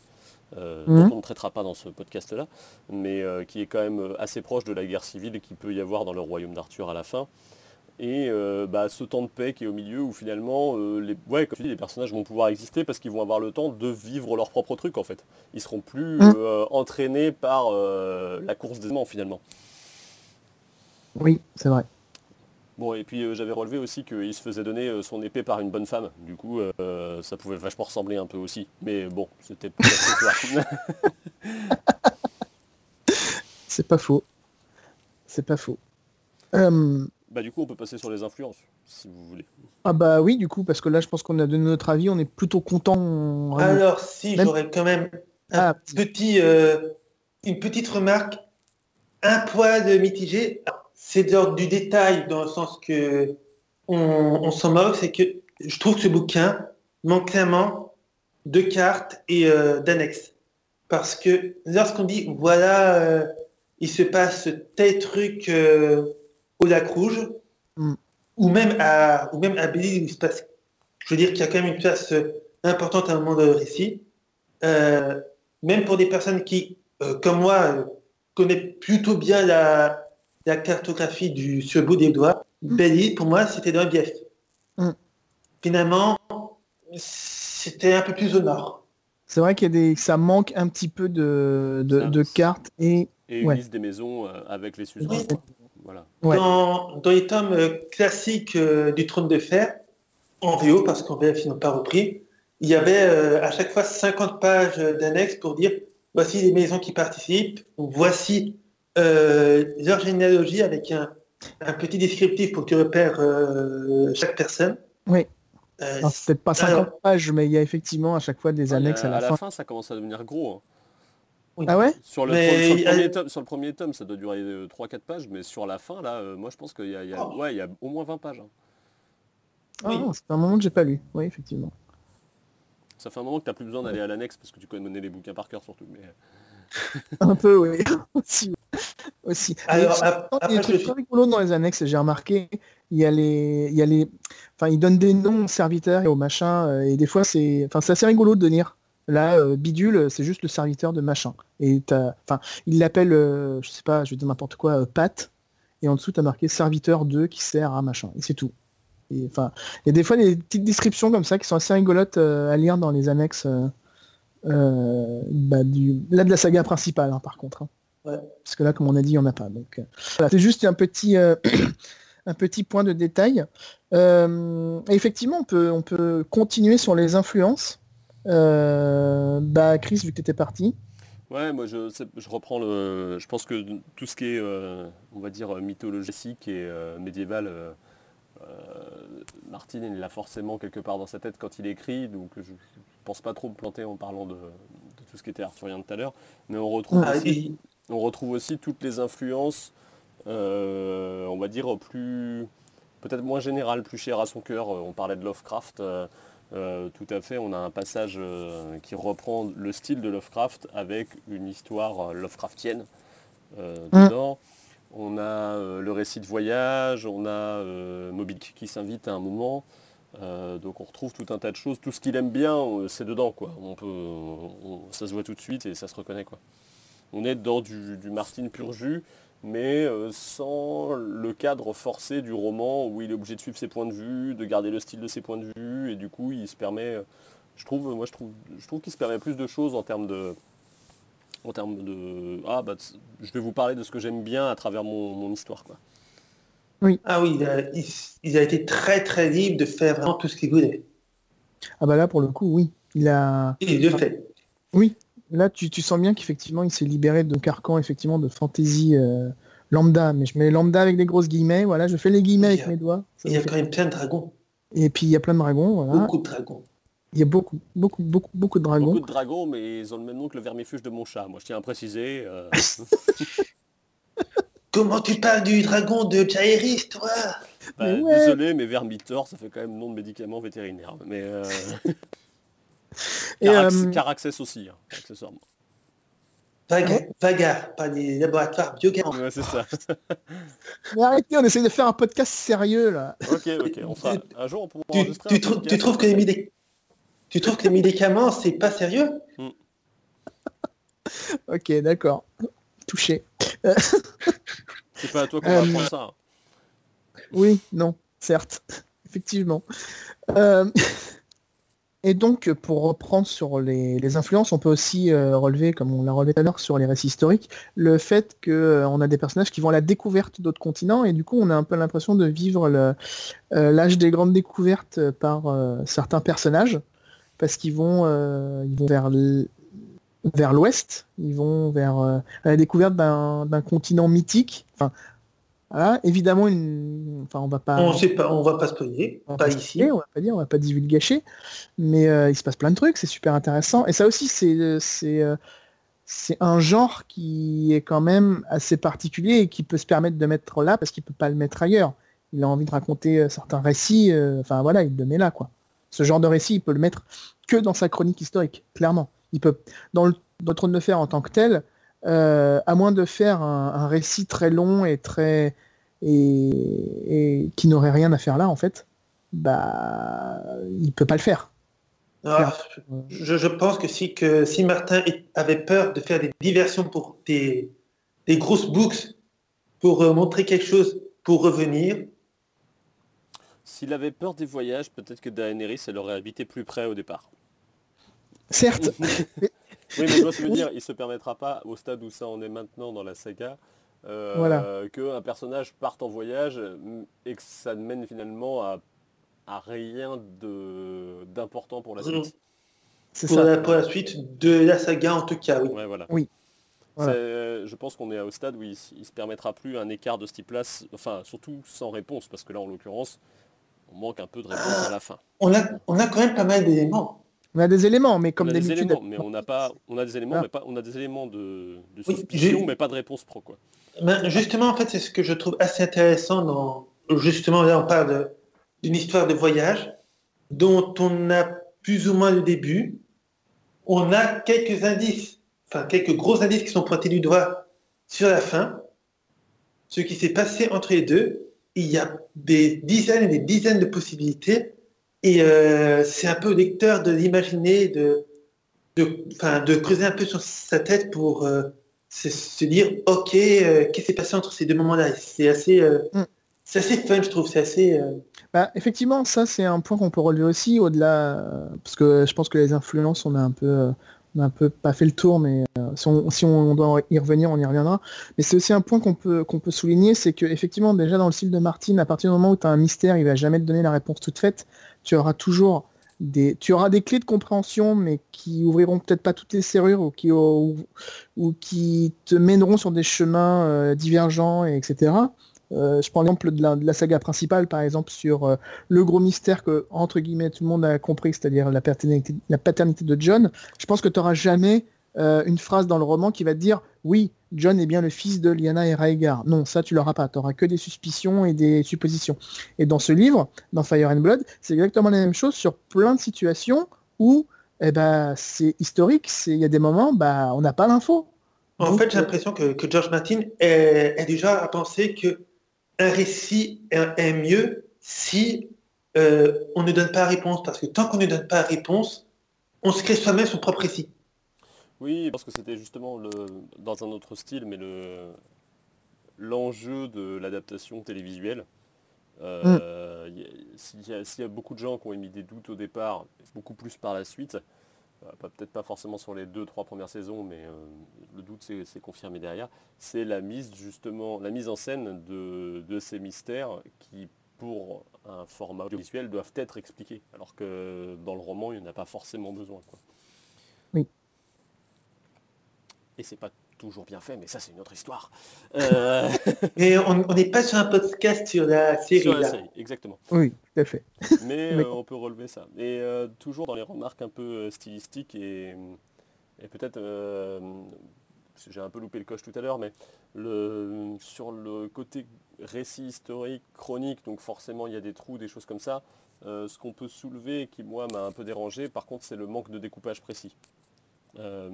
euh, Mhm. dont on ne traitera pas dans ce podcast-là, mais euh, qui est quand même euh, assez proche de la guerre civile qu'il peut y avoir dans le royaume d'Arthur à la fin. et euh, bah, ce temps de paix qui est au milieu où finalement les, ouais, comme tu dis, les personnages vont pouvoir exister parce qu'ils vont avoir le temps de vivre leur propre truc en fait. Ils seront plus euh, entraînés par la course des aimants finalement. Oui, c'est vrai. Bon et puis euh, j'avais relevé aussi qu'il se faisait donner euh, son épée par une bonne femme. Du coup euh, ça pouvait vachement ressembler un peu aussi. Mais bon, c'était plus accessoire. [LAUGHS] C'est pas faux. C'est pas faux. Euh, bah du coup on peut passer sur les influences si vous voulez. ah bah oui, du coup, parce que là, je pense qu'on a donné notre avis, on est plutôt content. Alors si, Même- j'aurais quand même un Ah. petit, euh, une petite remarque, un poil mitigé. C'est de l'ordre du détail dans le sens que on, on s'en moque, c'est que je trouve que ce bouquin manque clairement de cartes et euh, d'annexes. Parce que lorsqu'on dit voilà, euh, il se passe tel truc euh, au lac rouge, Mm. ou même à ou même à Belize où il se passe, je veux dire qu'il y a quand même une place importante à un moment le récit. Même pour des personnes qui, comme moi, connaissent plutôt bien la, la cartographie du sur le bout des doigts, Belle-Île, pour moi, c'était dans le bief. Mm. Finalement, c'était un peu plus au nord. C'est vrai qu'il y a des, ça manque un petit peu de, de, cartes et Et une Ouais. liste des maisons euh, avec les suzerains. Oui. quoi. Voilà. Ouais. Dans, dans les tomes euh, classiques euh, du Trône de Fer, en VO, parce qu'en VF, ils n'ont pas repris, il y avait euh, à chaque fois 50 pages d'annexes pour dire voici les maisons qui participent, voici euh, leur généalogie avec un, un petit descriptif pour que tu repères euh, chaque personne. Oui. Euh, c'est peut-être pas 50 Alors- pages, mais il y a effectivement à chaque fois des Ouais, annexes à la fin. ça commence à devenir gros. hein. oui. Ah ouais? Sur le, Mais sur, a- premier tome, sur le premier tome, ça doit durer 3-4 pages, mais sur la fin, là, euh, moi je pense qu'il y, a- il y a- Oh. ouais, il y a au moins 20 pages. hein. Ah, Oui. non, c'est un moment que j'ai pas lu. Oui, effectivement. Ça fait un moment que tu plus besoin d'aller à l'annexe parce que tu connais les bouquins par cœur surtout. Mais... Un peu, oui. [LAUGHS] [LAUGHS] Aussi. Alors, il y a des trucs rigolos dans les annexes, j'ai remarqué. Il y a les, il y a les, enfin, ils donnent des noms aux serviteurs et aux machins, euh, et des fois c'est, enfin, c'est assez rigolo de lire. Là, euh, bidule, c'est juste le serviteur de machin. Et enfin, il l'appelle, euh, je sais pas, je vais dire n'importe quoi, euh, Pat, et en dessous t'as marqué serviteur 2 qui sert à machin, et c'est tout. Et enfin, il y a des fois des petites descriptions comme ça qui sont assez rigolotes à lire dans les annexes. bah, du, là de la saga principale, hein, par contre. hein. Ouais. Parce que là, comme on a dit, il n'y en a pas. Donc, euh, voilà, c'est juste un petit, euh, [CLEARS THROAT] un petit point de détail. Euh, et effectivement, on peut, on peut continuer sur les influences. Euh, bah, Chris, vu que tu étais parti. Ouais, moi je, je reprends le. Je pense que tout ce qui est, euh, on va dire, mythologique et euh, médiéval, euh, euh, Martin il l'a forcément quelque part dans sa tête quand il écrit, donc je ne pense pas trop me planter en parlant de, de tout ce qui était arthurien de tout à l'heure. Mais on retrouve, Ah, aussi, on retrouve aussi toutes les influences, euh, on va dire, plus. peut-être moins générales, plus chères à son cœur. On parlait de Lovecraft. euh, euh, tout à fait, on a un passage qui reprend le style de Lovecraft avec une histoire Lovecraftienne Mm. dedans. On a le récit de voyage, on a Moby Dick qui s'invite à un moment. Euh, donc on retrouve tout un tas de choses. Tout ce qu'il aime bien, c'est dedans. Quoi. On peut, on- ça se voit tout de suite et ça se reconnaît. Quoi. On est dans du, du Martin pur jus, mais euh, sans le cadre forcé du roman où il est obligé de suivre ses points de vue, de garder le style de ses points de vue, et du coup il se permet, je trouve, moi je trouve, je trouve qu'il se permet plus de choses en termes de, en termes de, ah bah je vais vous parler de ce que j'aime bien à travers mon, mon histoire quoi. Ah oui, il a, il- il a été très très libre de faire vraiment tout ce qu'il voulait. Ah bah là, pour le coup, oui. Il a, il le fait. Là, tu, tu sens bien qu'effectivement, il s'est libéré de carcan, effectivement, de fantasy euh, lambda. Mais je mets lambda avec des grosses guillemets. Voilà, je fais les guillemets avec mes doigts. Il y a quand même plein de dragons. Et puis il y a plein de dragons. Voilà. Beaucoup de dragons. Il y a beaucoup, beaucoup, beaucoup, beaucoup de dragons. Beaucoup de dragons, mais ils ont le même nom que le vermifuge de mon chat. Moi je tiens à préciser. euh, [LAUGHS] [LAUGHS] Comment tu parles du dragon de Jairis, toi? Bah, Mais ouais. Désolé, mais vermitor, ça fait quand même nom de médicament vétérinaire. Mais euh, [LAUGHS] Et, Carax, euh, Caraxès aussi, hein, accessoirement. Vaga, Vagar, pas les laboratoires Biogan. Ouais, c'est ça. [LAUGHS] mais arrêtez, on essaye de faire un podcast sérieux là. ok, ok. On fera un jour on pourra Tu, enregistrer tu trou- trouves que les comme ça. médic- tu trouves que les médicaments, c'est pas sérieux? Ok, d'accord. Touché. C'est pas à toi qu'on va Euh, apprendre ça. Oui, non, certes, effectivement. Euh, et donc, pour reprendre sur les, influences, on peut aussi euh, relever, comme on l'a relevé tout à l'heure sur les récits historiques, le fait qu'on euh, a des personnages qui vont à la découverte d'autres continents, et du coup, on a un peu l'impression de vivre l'âge des grandes découvertes par certains personnages, parce qu'ils vont, ils vont vers vers l'ouest, ils vont vers la découverte d'un continent mythique. Enfin, voilà, évidemment, une... enfin, on va pas. On sait pas, on va pas spoiler, on pas, ici. on va pas dire, on va pas divulgacher, mais euh, il se passe plein de trucs, c'est super intéressant. Et ça aussi, c'est c'est euh, c'est un genre qui est quand même assez particulier et qui peut se permettre de mettre là parce qu'il peut pas le mettre ailleurs. Il a envie de raconter euh, certains récits, enfin voilà, il le met là quoi. Ce genre de récit, il peut le mettre que dans sa chronique historique, clairement. Il peut dans le, dans le trône de fer en tant que tel, euh, à moins de faire un, récit très long et très et, qui n'aurait rien à faire là en fait, bah il peut pas le faire. Ah, je, pense que si, que si Martin avait peur de faire des diversions pour des, des grosses books pour euh, montrer quelque chose pour revenir. S'il avait peur des voyages, peut-être que Daenerys elle aurait habité plus près au départ. Certes. [LAUGHS] Oui, mais je veux dire, il se permettra pas, au stade où ça en est maintenant dans la saga, euh, qu'un personnage parte en voyage et que ça ne mène finalement à, rien d'important pour la mm. suite. C'est ça. pour la suite de la saga en tout cas, oui. voilà. oui. je pense qu'on est au stade où il, ne se permettra plus un écart de ce type-là, enfin surtout sans réponse, parce que là en l'occurrence, on manque un peu de réponse à la fin. On a, on a quand même pas mal d'éléments. On a des éléments, mais comme d'habitude. Mais on n'a pas, on a des éléments, ah. mais pas, on a des éléments de, suspicion, mais pas de réponse pro, quoi. Ben, justement, en fait, c'est ce que je trouve assez intéressant dans, justement, là, on parle d'une histoire de voyage dont on a plus ou moins le début. On a quelques indices, enfin, quelques gros indices qui sont pointés du doigt sur la fin. Ce qui s'est passé entre les deux, il y a des dizaines et des dizaines de possibilités et euh, c'est un peu au lecteur de l'imaginer, de, de, de creuser un peu sur sa tête pour euh, se, dire, ok, euh, qu'est-ce qui s'est passé entre ces deux moments-là? C'est assez, mm. c'est assez fun, je trouve. C'est assez. Bah, effectivement, ça c'est un point qu'on peut relever aussi au-delà, parce que je pense que les influences, on a un peu, on a un peu pas fait le tour, mais si, on, si, on, doit y revenir, on y reviendra. Mais c'est aussi un point qu'on peut, qu'on peut souligner, c'est que effectivement déjà dans le style de Martine, à partir du moment où tu as un mystère, il va jamais te donner la réponse toute faite tu auras toujours des, tu auras des clés de compréhension, mais qui ouvriront peut-être pas toutes les serrures ou qui, te mèneront sur des chemins euh, divergents, etc. Euh, je prends l'exemple de la, saga principale, par exemple, sur euh, le gros mystère que, entre guillemets, tout le monde a compris, c'est-à-dire la paternité, la paternité de John. Je pense que tu n'auras jamais une phrase dans le roman qui va te dire oui, John est bien le fils de Lyanna et Raegar. Non, ça tu l'auras pas. Tu n'auras que des suspicions et des suppositions. Et dans ce livre, dans Fire and Blood, c'est exactement la même chose sur plein de situations où eh ben, c'est historique. Il y a des moments, bah, on n'a pas l'info. En fait, j'ai l'impression que, George Martin est, déjà à penser que un récit est, mieux si euh, on ne donne pas la réponse. Parce que tant qu'on ne donne pas la réponse, on se crée soi-même son propre récit. Oui, parce que c'était justement le, dans un autre style, mais le, l'enjeu de l'adaptation télévisuelle. Euh, mm. S'il y, a beaucoup de gens qui ont émis des doutes au départ, beaucoup plus par la suite, euh, peut-être pas forcément sur les deux, trois premières saisons, mais euh, le doute s'est confirmé derrière, c'est la mise justement, la mise en scène de, de ces mystères qui, pour un format audiovisuel, doivent être expliqués, alors que dans le roman, il n'y en a pas forcément besoin. Quoi. Et c'est pas toujours bien fait, mais ça c'est une autre histoire. Euh, [LAUGHS] mais on n'est pas sur un podcast sur la série. Sur la série, exactement. Oui, tout à fait. [LAUGHS] Mais euh, on peut relever ça. Et euh, toujours dans les remarques un peu stylistiques et, peut-être, j'ai un peu loupé le coche tout à l'heure, mais le, sur le côté récit historique, chronique, donc forcément il y a des trous, des choses comme ça. ce qu'on peut soulever, qui moi m'a un peu dérangé, par contre, c'est le manque de découpage précis. Euh,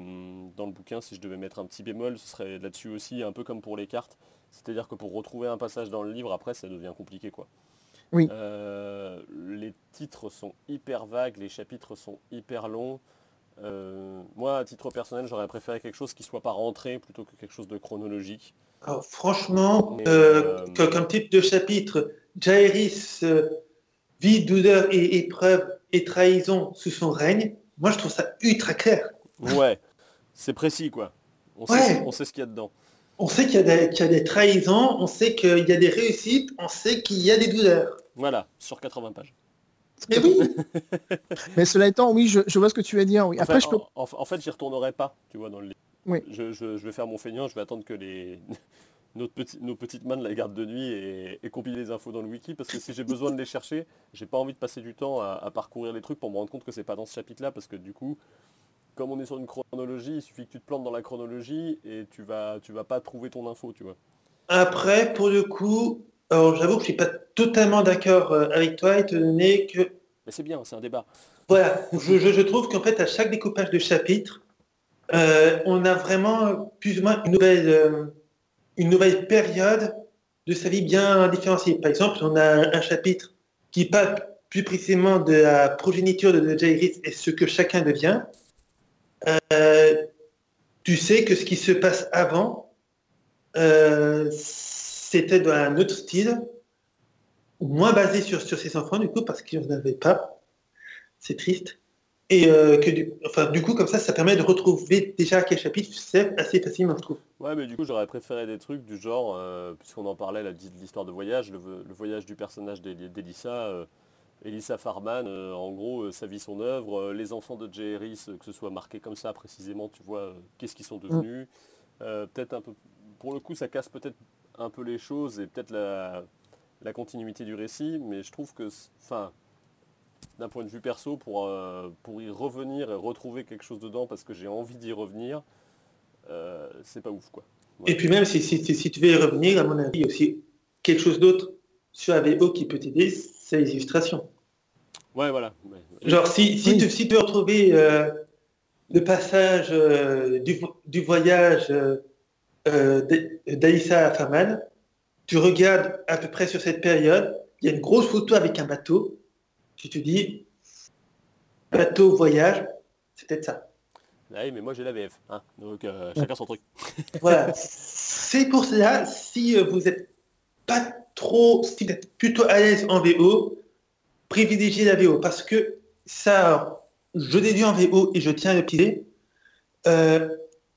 dans le bouquin, si je devais mettre un petit bémol, ce serait là-dessus aussi, un peu comme pour les cartes. C'est-à-dire que pour retrouver un passage dans le livre, après, ça devient compliqué. quoi. Oui. Euh, les titres sont hyper vagues, les chapitres sont hyper longs. Euh, moi, à titre personnel, j'aurais préféré quelque chose qui soit pas rentré plutôt que quelque chose de chronologique. Alors, franchement, euh, euh, comme type de chapitre, euh, vie, douleur et épreuve et trahison sous son règne, moi je trouve ça ultra clair. Ouais, c'est précis quoi. On sait, Ouais. on sait ce qu'il y a dedans. On sait qu'il y, a des- qu'il y a des trahisons, on sait qu'il y a des réussites, on sait qu'il y a des douleurs. Voilà, sur 80 pages. Mais oui, [LAUGHS] Mais cela étant, oui, je, je vois ce que tu veux dire. Oui. Après, Enfin, je peux... en, en- en fait, j'y retournerai pas, tu vois, dans le livre. Oui. Je, je- je vais faire mon feignant, je vais attendre que les [LAUGHS] notre petit- nos petites mains de la garde de nuit et, et compiler les infos dans le wiki, parce que si j'ai besoin de les chercher, j'ai pas envie de passer du temps à, à parcourir les trucs pour me rendre compte que c'est pas dans ce chapitre-là, parce que du coup, comme on est sur une chronologie, il suffit que tu te plantes dans la chronologie et tu vas, tu vas pas trouver ton info, tu vois. après, pour le coup, alors j'avoue que je suis pas totalement d'accord euh, avec toi, étant donné que Mais c'est bien, c'est un débat. Voilà, je, je- je trouve qu'en fait, à chaque découpage de chapitre, euh, on a vraiment plus ou moins une nouvelle, euh, une nouvelle période de sa vie bien différenciée. Par exemple, on a un chapitre qui parle plus précisément de la progéniture de Jaehaerys et ce que chacun devient. Euh, tu sais que ce qui se passe avant, euh, c'était dans un autre style, moins basé sur, sur ses enfants, du coup, parce qu'il n'y en avait pas c'est triste. Et euh, que du, enfin, du coup, comme ça, ça permet de retrouver déjà quel chapitre c'est assez facilement, je trouve. Ouais, mais du coup, j'aurais préféré des trucs du genre, puisqu'on en parlait, l'histoire de voyage, le, vo- le voyage du personnage d'Eli- d'Elissa, Elissa Farman, euh, en gros, euh, sa vie, son œuvre, euh, les enfants de euh, que ce soit marqué comme ça précisément, tu vois, qu'est-ce qu'ils sont devenus. Euh, peut-être un peu, pour le coup, ça casse peut-être un peu les choses et peut-être la, la continuité du récit, mais je trouve que, enfin, d'un point de vue perso, pour, pour y revenir et retrouver quelque chose dedans parce que j'ai envie d'y revenir, c'est pas ouf, quoi. Et puis même, si, si, si- si tu veux y revenir, à mon avis, il y a aussi quelque chose d'autre sur la VO qui peut t'aider, c'est les illustrations. Ouais, voilà. Ouais. Genre, si, si, Oui. tu, si tu veux retrouver euh, le passage euh, du, vo- du voyage euh, euh, d'A- d'Aïssa à Faman, tu regardes à peu près sur cette période, il y a une grosse photo avec un bateau, tu te dis, bateau, voyage, c'est peut-être ça. Ah oui, mais moi j'ai la VF, hein. donc euh, chacun son truc. [LAUGHS] Voilà. C'est pour cela, si vous n'êtes pas trop, si vous êtes plutôt à l'aise en VO, privilégiez la VO parce que ça, je l'ai lu en VO et je tiens à le piler. Euh,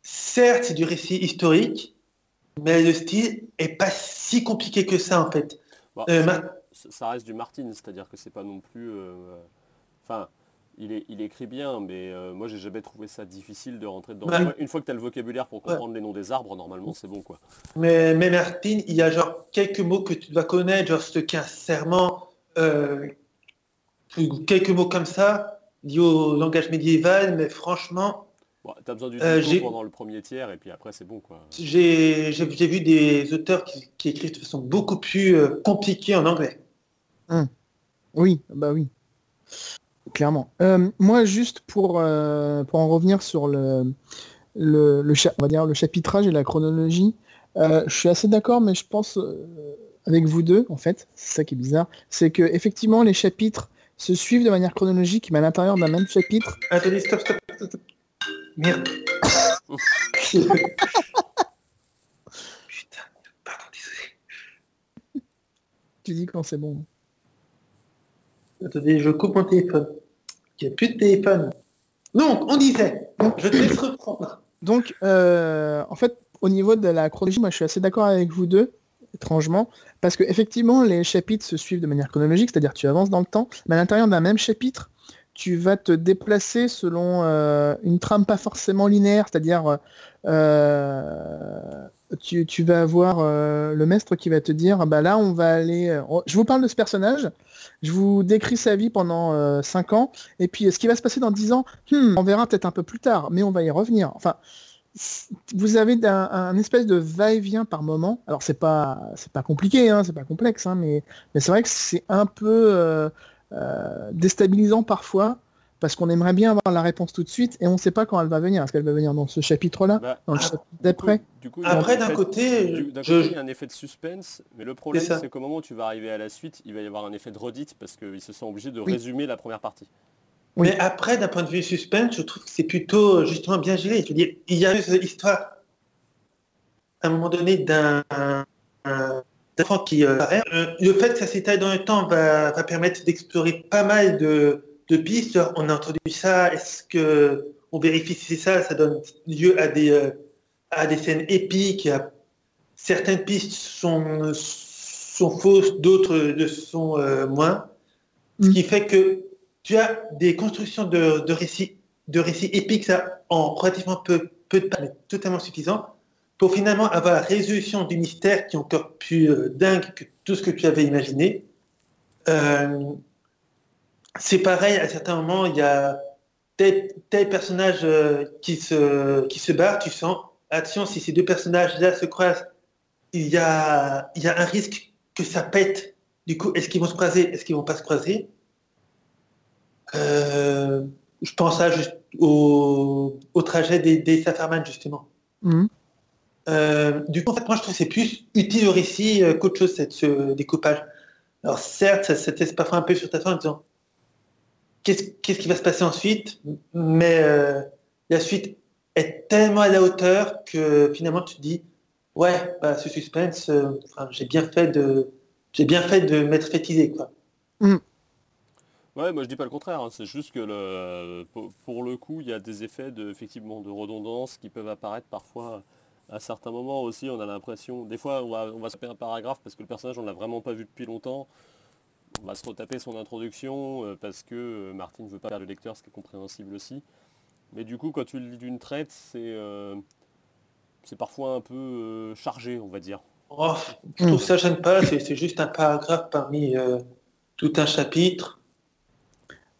certes, c'est du récit historique, mais le style est pas si compliqué que ça en fait. Bon, Euh, ça, reste du Martin, c'est-à-dire que c'est pas non plus... euh, Enfin, il, est, il écrit bien, mais euh, moi j'ai jamais trouvé ça difficile de rentrer dedans. Ouais. Une fois- que tu as le vocabulaire pour Ouais. comprendre les noms des arbres, normalement c'est bon, quoi. Mais, mais Martin, il y a genre quelques mots que tu dois connaître, genre ce qu'un serment, euh, quelques mots comme ça, liés au langage médiéval, mais franchement, Bon, tu as besoin du Euh, pendant le premier tiers, et puis après c'est bon, quoi. j'ai vu des auteurs qui, qui écrivent de façon beaucoup plus euh, compliquée en anglais. Oui, bah oui. Clairement. Euh, moi, juste pour, euh, pour en revenir sur le, le, le cha- on va dire le chapitrage et la chronologie, euh, je suis assez d'accord, mais je pense euh, avec vous deux, en fait, c'est ça qui est bizarre, c'est que effectivement les chapitres se suivent de manière chronologique, mais à l'intérieur d'un même chapitre, Attendez, stop, stop, stop, stop. Merde. [LAUGHS] Putain, pardon, désolé. tu dis quand c'est bon. Attendez, je coupe mon téléphone. Il n'y a plus de téléphone. Donc, on disait, je te laisse reprendre. Donc, euh, en fait, au niveau de la chronologie, moi je suis assez d'accord avec vous deux, étrangement, parce que effectivement les chapitres se suivent de manière chronologique, c'est-à-dire tu avances dans le temps, mais à l'intérieur d'un même chapitre, tu vas te déplacer selon euh, une trame pas forcément linéaire, c'est-à-dire euh, tu, tu vas avoir euh, le maître qui va te dire, bah là on va aller, euh, je vous parle de ce personnage, je vous décris sa vie pendant 5 ans, et puis ce qui va se passer dans 10 ans, hmm, on verra peut-être un peu plus tard, mais on va y revenir. Enfin, vous avez un, un espèce de va-et-vient par moment. Alors c'est pas c'est pas compliqué, hein, c'est pas complexe, hein, mais, mais c'est vrai que c'est un peu euh, euh, déstabilisant parfois parce qu'on aimerait bien avoir la réponse tout de suite et on ne sait pas quand elle va venir. Est-ce qu'elle va venir dans ce chapitre-là, Bah, dans le chapitre d'après? Après, d'un côté, je, il y a un effet de suspense, mais le problème, c'est qu'au moment où tu vas arriver à la suite, il va y avoir un effet de redite parce qu'ils se sont obligés de Oui. résumer la première partie. Oui. Mais après, d'un point de vue suspense, je trouve que c'est plutôt justement bien géré. Je veux dire, il y a eu cette histoire à un moment donné d'un un- d'un enfant qui euh, apparaît. Euh, le fait que ça s'étale dans le temps va, va permettre d'explorer pas mal de, de pistes. On a entendu ça. Est-ce que on vérifie si c'est ça? Ça donne lieu à des euh, à des scènes épiques. Certaines pistes sont sont fausses, d'autres le sont euh, moins. Ce Mm. qui fait que tu as des constructions de, récits de épiques ça, en relativement peu, de pages, mais totalement suffisant pour finalement avoir la résolution du mystère qui est encore plus euh, dingue que tout ce que tu avais imaginé. Euh, c'est pareil, à certains moments, il y a tel, personnage euh, qui, se, qui se barre, tu sens, attention, si ces deux personnages-là se croisent, il y a, il y a un risque que ça pète. Du coup, est-ce qu'ils vont se croiser Est-ce qu'ils vont pas se croiser? Je pense à juste au, au trajet des, des Safarman, justement. Mhm. Euh, du coup, en fait, moi, je trouve que c'est plus utile au récit euh, qu'autre chose, cette, ce découpage. Alors, certes, ça, ça te laisse parfois un peu sur ta fin en disant qu'est-ce qu'est-ce qui va se passer ensuite, mais euh, la suite est tellement à la hauteur que finalement, tu te dis ouais, bah, ce suspense, euh, j'ai bien fait de j'ai bien fait de m'être fétisé, quoi. Ouais, moi je dis pas le contraire, hein, c'est juste que pour, le coup, il y a des effets de, effectivement, de redondance qui peuvent apparaître parfois à certains moments aussi. On a l'impression, des fois on va, on va se faire un paragraphe parce que le personnage on l'a vraiment pas vu depuis longtemps. On va se retaper son introduction euh, parce que euh, Martin ne veut pas perdre le lecteur, ce qui est compréhensible aussi. Mais du coup, quand tu le lis d'une traite, c'est euh, parfois un peu chargé, on va dire. Oh, ça gêne pas, c'est juste un paragraphe parmi tout un chapitre.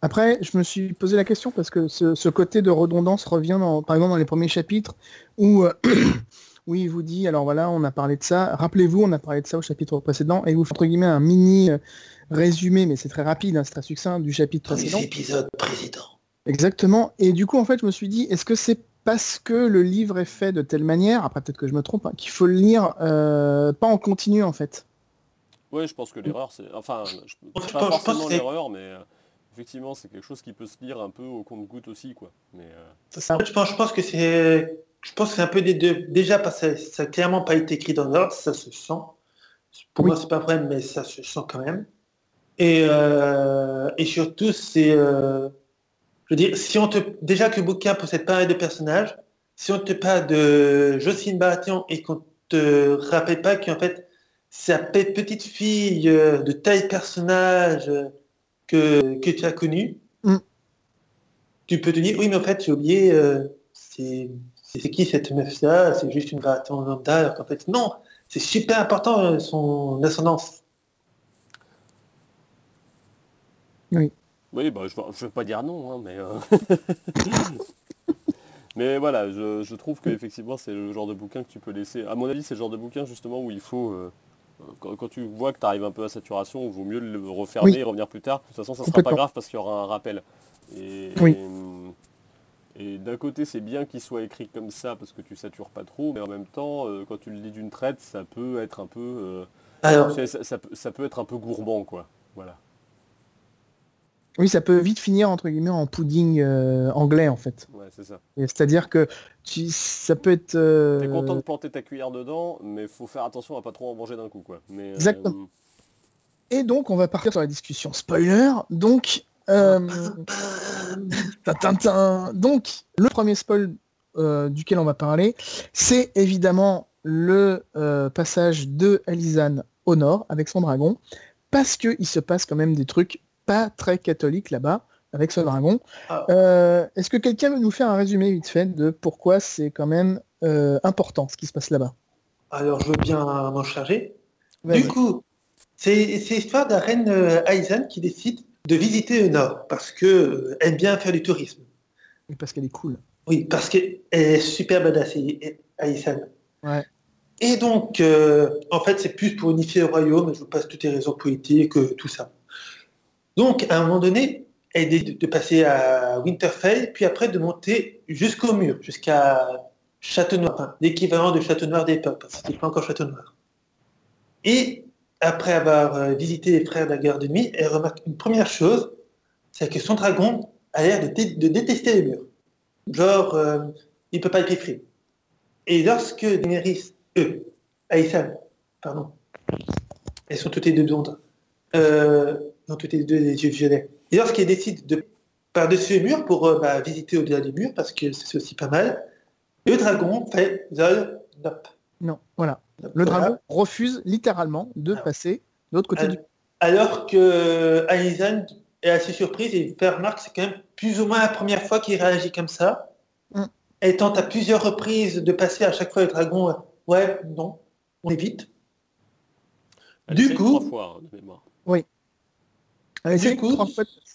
Après, je me suis posé la question parce que ce, ce côté de redondance revient, dans, par exemple, dans les premiers chapitres où, euh, [CLEARS THROAT] où il vous dit, alors voilà, on a parlé de ça, rappelez-vous, on a parlé de ça au chapitre précédent, et il vous fait entre guillemets un mini euh, résumé, mais c'est très rapide, hein, c'est très succinct du chapitre précédent. épisode président. Exactement. Et du coup, en fait, je me suis dit, est-ce que c'est parce que le livre est fait de telle manière, après peut-être que je me trompe, hein, qu'il faut le lire euh, pas en continu, en fait? Oui, je pense que l'erreur, c'est. Enfin, je, pas je forcément l'erreur, mais effectivement, c'est quelque chose qui peut se lire un peu au compte-goutte aussi, quoi. Mais, euh, ça. Je pense, je pense que c'est, je pense que c'est un peu des deux. Déjà parce que ça n'a clairement pas été écrit dans l'ordre, ça se sent. Pour Oui. moi, c'est pas vrai, mais ça se sent quand même. Et, euh, et surtout, c'est, euh, je veux dire, si on te, déjà que le bouquin possède pas mal de personnages, si on te parle de Jocelyne Baratheon et qu'on te rappelle pas qu'en fait, sa pe- petite fille de taille personnage euh, que, que tu as connu, Mm. tu peux te dire, oui, mais en fait, j'ai oublié, euh, c'est qui cette meuf-là? C'est juste une Baratheon lambda, alors qu'en fait, non, c'est super important euh, son ascendance. Oui, bah, je ne veux pas dire non, hein, mais... euh, [LAUGHS] mais voilà, je, je trouve qu'effectivement, c'est le genre de bouquin que tu peux laisser... À mon avis, c'est le genre de bouquin, justement, où il faut... euh, quand, quand tu vois que tu arrives un peu à saturation, il vaut mieux le refermer Oui. et revenir plus tard. De toute façon, ça sera pas grave parce qu'il y aura un rappel. Et, Oui. et, et d'un côté, c'est bien qu'il soit écrit comme ça parce que tu satures pas trop, mais en même temps, euh, quand tu le lis d'une traite, ça peut être un peu... euh, Alors, ça, ça- ça peut- ça peut être un peu gourmand, quoi. Voilà. Oui, ça peut vite finir, entre guillemets, en pudding euh, anglais, en fait. Ouais, c'est ça. C'est-à-dire que tu, ça peut être... euh, T'es content de planter ta cuillère dedans, mais faut faire attention à pas trop en manger d'un coup, quoi. Mais, euh, Exactement. Et donc, on va partir sur la discussion spoiler. Donc, euh, [LAUGHS] donc le premier spoil euh, duquel on va parler, c'est évidemment le euh, passage de Alizane au nord avec son dragon, parce qu'il se passe quand même des trucs pas très catholiques là-bas avec ce dragon. Ah. Euh, Est-ce que quelqu'un veut nous faire un résumé vite fait de pourquoi c'est quand même euh, important ce qui se passe là-bas? Alors, je veux bien m'en charger. Du coup, c'est l'histoire de la reine euh, Aizan qui décide de visiter le Nord parce que euh, elle aime bien faire du tourisme. Parce qu'elle est cool. Oui, parce qu'elle est super badass, et- Aizan. Ouais. Et donc, euh, en fait, c'est plus pour unifier le royaume, je vous passe toutes les raisons politiques, tout ça. Donc, à un moment donné, elle décide de passer à Winterfell, puis après de monter jusqu'au mur, jusqu'à Château Noir, l'équivalent de Château Noir d'époque, parce que c'était pas encore Château Noir. Et après avoir euh, visité les frères de la guerre de nuit, elle remarque une première chose, c'est que son dragon a l'air de, dé- de détester les murs. Genre, euh, il peut pas être. Et lorsque Daenerys, eux, Aïssan, pardon, elles sont toutes les deux blondes, euh, non, toutes les deux les yeux violets. Et lorsqu'elles décident de par-dessus les murs pour euh, bah, visiter au-delà des murs, parce que c'est aussi pas mal, le dragon fait Zol, nope. Non, voilà. Le Voilà. dragon refuse littéralement de Ah. passer de l'autre côté Euh, du... Alors que Aizan est assez surprise et fait remarque que c'est quand même plus ou moins la première fois qu'il réagit comme ça. Mm. Elle tente à plusieurs reprises de passer à chaque fois le dragon. Ouais, non, on évite. Elle Du coup- trois fois hein, de mémoire. Elle Du coup,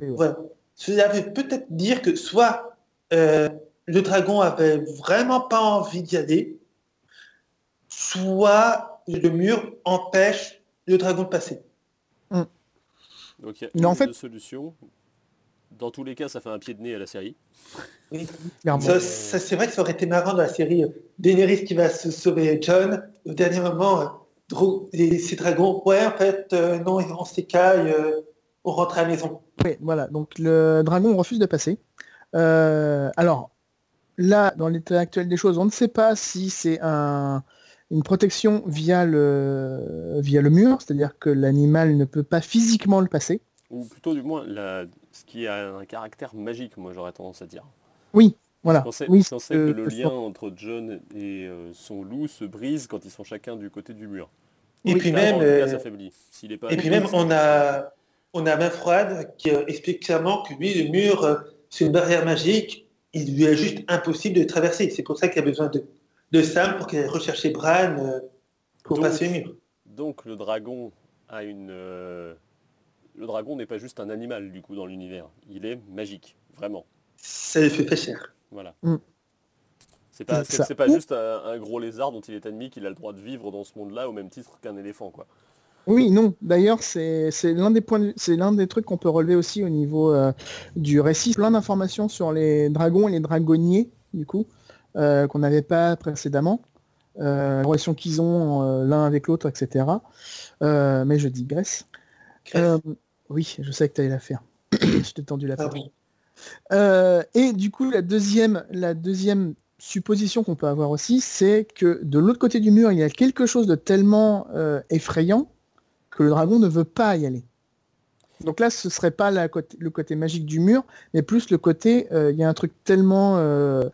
ouais. Cela veut peut-être dire que soit euh, le dragon avait vraiment pas envie d'y aller, soit le mur empêche le dragon de passer. Donc il y a Mais en une fait- deux solutions. Dans tous les cas, ça fait un pied de nez à la série. Clairement. Ça, ça, c'est vrai que ça aurait été marrant dans la série euh, Daenerys qui va se sauver John. Au dernier moment, euh, ces dragons, ouais, en fait, euh, non, on s'écaille, euh, on rentre à la maison. Oui, voilà. Donc le dragon refuse de passer. Euh, alors, là, dans l'état actuel des choses, on ne sait pas si c'est un, une protection via le, via le mur, c'est-à-dire que l'animal ne peut pas physiquement le passer. Ou plutôt du moins la- ce qui a un caractère magique, moi j'aurais tendance à dire. Oui, voilà. On sait, oui, sait euh, que le que lien soit- entre John et euh, son loup se brise quand ils sont chacun du côté du mur. Et puis même, euh. S'il est pas et puis même, on a, on a main froide qui euh, explique clairement que lui, le mur, euh, c'est une barrière magique. Il lui est juste impossible de traverser. C'est pour ça qu'il a besoin de, de Sam pour qu'il aille rechercher Bran euh, pour Donc- passer le mur. Donc le dragon a une. Le dragon n'est pas juste un animal du coup dans l'univers. Il est magique, vraiment. Ça lui fait très cher. Voilà. Mm. C'est pas, C'est pas juste un, un gros lézard dont il est ennemi qu'il a le droit de vivre dans ce monde-là au même titre qu'un éléphant, quoi. Oui, non. D'ailleurs, c'est l'un des points, de- c'est l'un des trucs qu'on peut relever aussi au niveau euh, du récit. Plein d'informations sur les dragons et les dragonniers, du coup, euh, qu'on n'avait pas précédemment. Euh, la relation qu'ils ont euh, l'un avec l'autre, etc. Mais je digresse. Oui, je sais que tu allais la faire. [COUGHS] je t'ai tendu la Ah oui. Et du coup, la deuxième, la deuxième supposition qu'on peut avoir aussi, c'est que de l'autre côté du mur, il y a quelque chose de tellement effrayant que le dragon ne veut pas y aller. Donc là, ce serait pas la côté- le côté magique du mur, mais plus le côté, euh, il y a un truc tellement euh,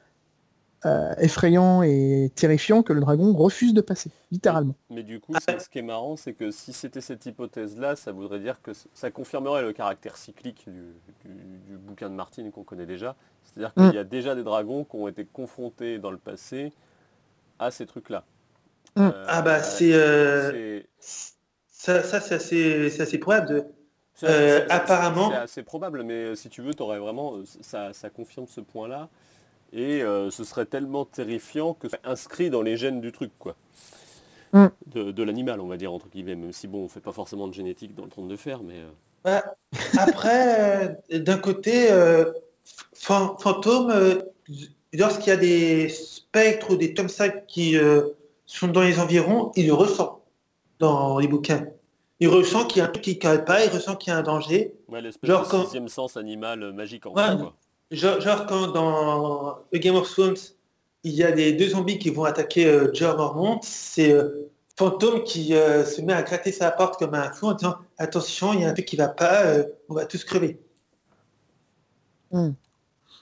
euh, effrayant et terrifiant que le dragon refuse de passer, littéralement. Mais du coup, Ah. c'est- ce qui est marrant, c'est que si c'était cette hypothèse-là, ça voudrait dire que ça confirmerait le caractère cyclique du, du- du bouquin de Martine qu'on connaît déjà. C'est-à-dire qu'il Mm. y a déjà des dragons qui ont été confrontés dans le passé à ces trucs-là. Mm. Euh, Ah bah c'est euh, c'est- ça, ça c'est assez, probable. Euh, apparemment- C'est assez probable, mais euh, si tu veux, aurais vraiment, euh, ça, ça confirme ce point-là. Et euh, ce serait tellement terrifiant que c'est inscrit dans les gènes du truc, quoi. Mm. De, de l'animal, on va dire, entre guillemets, même si bon, on fait pas forcément de génétique dans le trône de fer, mais... euh, Bah, après, euh, d'un côté, euh, Fan- Fantôme, euh, lorsqu'il y a des spectres ou des comme ça qui euh, sont dans les environs, il le ressent dans les bouquins. Il ressent qu'il y a un truc qui ne cale pas, il ressent qu'il y a un danger. Ouais, l'espèce Genre de quand- sixième sens animal euh, magique en Ouais. quoi. Genre, genre quand dans The Game of Thrones, il y a les deux zombies qui vont attaquer euh, Jorah Mormont, c'est euh, Fantôme qui euh, se met à gratter sa porte comme un fou en disant attention, il y a un truc qui va pas, euh, on va tous crever.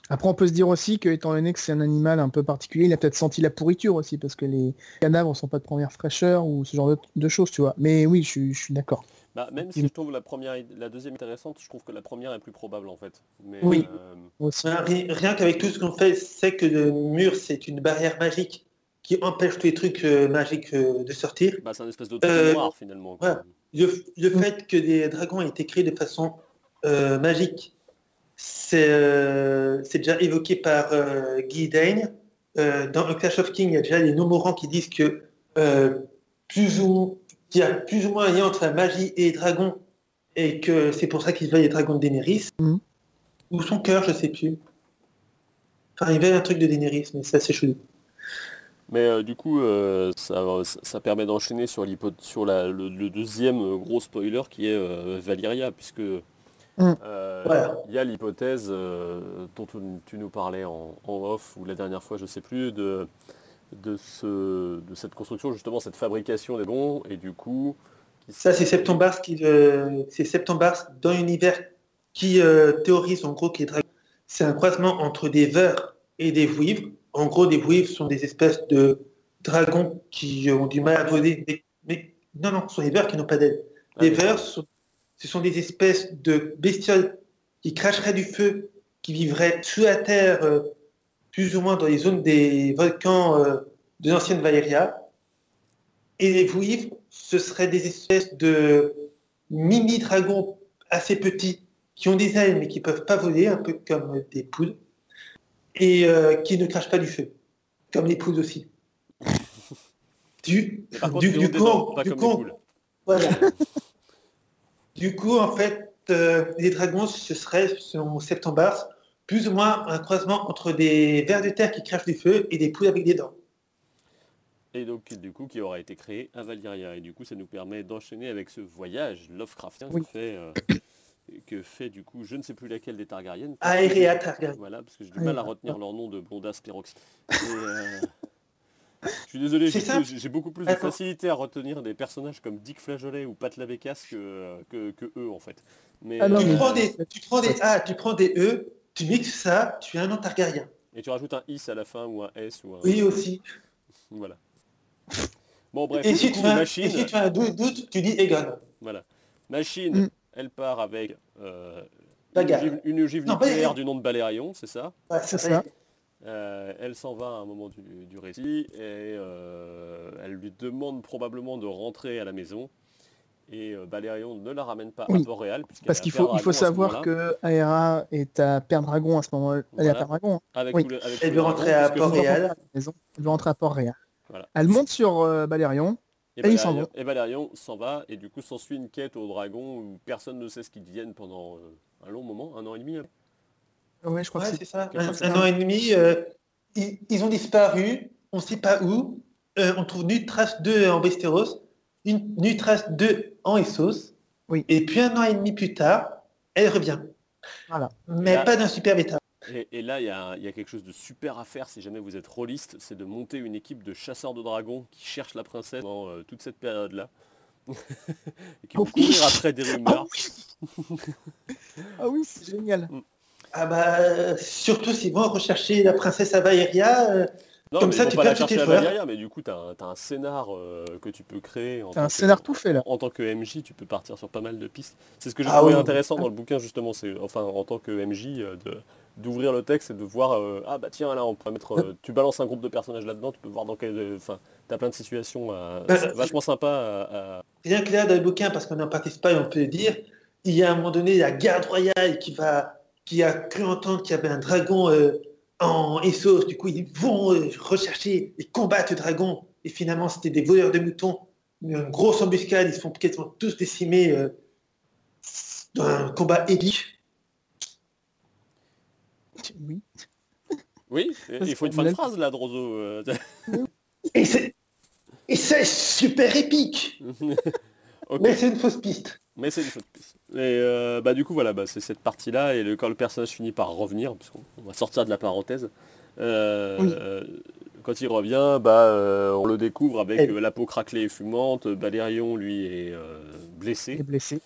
Après, on peut se dire aussi que, étant donné que c'est un animal un peu particulier, il a peut-être senti la pourriture aussi, parce que les cadavres sont pas de première fraîcheur ou ce genre de, de choses, tu vois. Mais oui, je, suis- je suis d'accord. Bah, même si je trouve la première, la deuxième intéressante, je trouve que la première est plus probable en fait. Mais, Oui. euh, aussi. Rien, ri- rien qu'avec tout ce qu'on fait, c'est que le mur, c'est une barrière magique qui empêche tous les trucs euh, magiques euh, de sortir. bah, c'est un espèce de trou Euh, noir finalement. ouais. Le, le fait que les dragons aient été créés de façon euh, magique, c'est euh, c'est déjà évoqué par euh, Guy Dane. Euh, dans A Clash of Kings, il y a déjà les nomorants qui disent que euh, plus ou qu'il y a plus ou moins un lien entre la magie et les dragons et que c'est pour ça qu'ils veulent les dragons de Daenerys. Mhm. Ou son cœur, je sais plus. Enfin, il veulent un truc de Daenerys, mais c'est assez chelou. Mais euh, du coup, euh, ça, permet d'enchaîner sur, l'hypo- sur la- le, le deuxième gros spoiler qui est euh, Valyria, puisque Mm. Euh, Voilà. Il y a l'hypothèse euh, dont tu, tu nous parlais en, en off ou la dernière fois, je sais plus, de, de, ce, de cette construction, justement, cette fabrication des dragons, et du coup... qui Ça, c'est Septembars qui, euh, c'est Septembars dans l'univers qui euh, théorise en gros que les dragons, c'est un croisement entre des vers et des vouivres. En gros, des vouivres sont des espèces de dragons qui ont du mal à voler. Mais, mais- non, non, ce sont des vers qui n'ont pas d'aile. Ah, Les vers, sont- ce sont des espèces de bestioles qui cracheraient du feu, qui vivraient sous la terre, euh, plus ou moins dans les zones des volcans euh, de l'ancienne Valyria. Et les vouivres, ce seraient des espèces de mini-dragons assez petits, qui ont des ailes mais qui ne peuvent pas voler, un peu comme des poules, et euh, qui ne crachent pas du feu, comme les poules aussi. [LAUGHS] Du, contre, du, poules. voilà. [LAUGHS] du coup, en fait, euh, les dragons, ce serait, selon Septembars, plus ou moins un croisement entre des vers de terre qui crachent du feu et des poules avec des dents. Et donc, du coup, qui aura été créé à Valyria. Et du coup, ça nous permet d'enchaîner avec ce voyage Lovecraftien Oui. que, fait, euh, que fait, du coup, je ne sais plus laquelle des Targaryens. Aérea Targaryen. Voilà, parce que j'ai du mal à retenir leur nom de Blondas Perox. Et, euh, [LAUGHS] Je suis désolé, j'ai simple. plus- j'ai beaucoup plus de facilité à retenir des personnages comme Dick Flageolet ou Pat Labécasse que, que, que eux, en fait. Mais, Ah non, Tu mais- prends des, tu prends des A, tu prends des E, tu mixes ça, tu as un nom Targaryen. Et tu rajoutes un is à la fin ou un s ou un... Oui, aussi. [LAUGHS] Voilà. Bon, bref, Et si, coup, tu as, et Machine... si tu as un doute, doute, tu dis Egon. Voilà. Machine, Mm. elle part avec euh, une ogive, une ogive Non, nucléaire du nom de Balérion, c'est ça? Ouais, C'est ça, ça. Euh, Elle s'en va à un moment du, du récit et euh, elle lui demande probablement de rentrer à la maison. Et euh, Balérion ne la ramène pas Oui. à Port-Réal. puisqu'elle Parce qu'il faut, il faut savoir que Aera est à Père Dragon à ce moment-là. Elle est à Voilà. Père Dragon. hein. Avec oui. tout le- avec Elle veut rentrer dragon, à Port-Réal. Elle veut rentrer à Port-Réal. Voilà. Elle monte sur euh, Balérion. Et Et Balérion, et s'en va, et du coup s'ensuit une quête au dragon où personne ne sait ce qu'ils deviennent pendant euh, un long moment, un an et demi. hein. Ouais, je crois Ouais, que c'est ça. Un, an et demi, euh, ils, ils ont disparu, on ne sait pas où. Euh, on trouve nulle trace d'eux en Westeros, une nulle trace d'eux en Essos. Oui. Et puis un an et demi plus tard, elle revient. Voilà. Mais Là- pas d'un super état. Et, et là, il y, a y quelque chose de super à faire si jamais vous êtes rôliste, c'est de monter une équipe de chasseurs de dragons qui cherchent la princesse pendant euh, toute cette période-là. [LAUGHS] et qui vont Oh oui. courir après des Ah rumeurs. oui, [LAUGHS] ah oui c'est génial. Ah bah, surtout s'ils vont rechercher la princesse à Valyria, euh, Non, Comme mais ça, ils vont tu pas la perds chercher à joueurs. Mais du coup, tu as, un scénar euh, que tu peux créer. en tant un que- scénar tout fait là. En tant que MJ, tu peux partir sur pas mal de pistes. C'est ce que j'ai Ah trouvé oui. intéressant dans le bouquin, justement. C'est enfin en tant que MJ, euh, de d'ouvrir le texte et de voir euh, ah bah tiens là on peut mettre euh, tu balances un groupe de personnages là-dedans tu peux voir dans quel euh, enfin t'as plein de situations euh, Bah, c'est vachement sympa à- à- rien que là dans le bouquin, parce qu'on n'en participe pas et on peut le dire, il y a à un moment donné la garde royale qui, va, qui a cru entendre qu'il y avait un dragon euh, en Essos. Du coup, ils vont euh, rechercher et combattre le dragon. Et finalement, c'était des voleurs de moutons. Une grosse embuscade, ils se font quasiment tous décimer euh, dans un combat épique. Oui. oui Parce il faut une fin de phrase là Drozo et c'est super épique [LAUGHS] Mais c'est une fausse piste. Mais c'est une fausse piste. Et euh, bah du coup voilà, bah, c'est cette partie-là, et le, quand le personnage finit par revenir, parce qu'on on va sortir de la parenthèse, euh, Oui. euh, quand il revient, bah, euh, on le découvre avec euh, la peau craquelée et fumante, Balérion lui est euh, blessé, est blessé.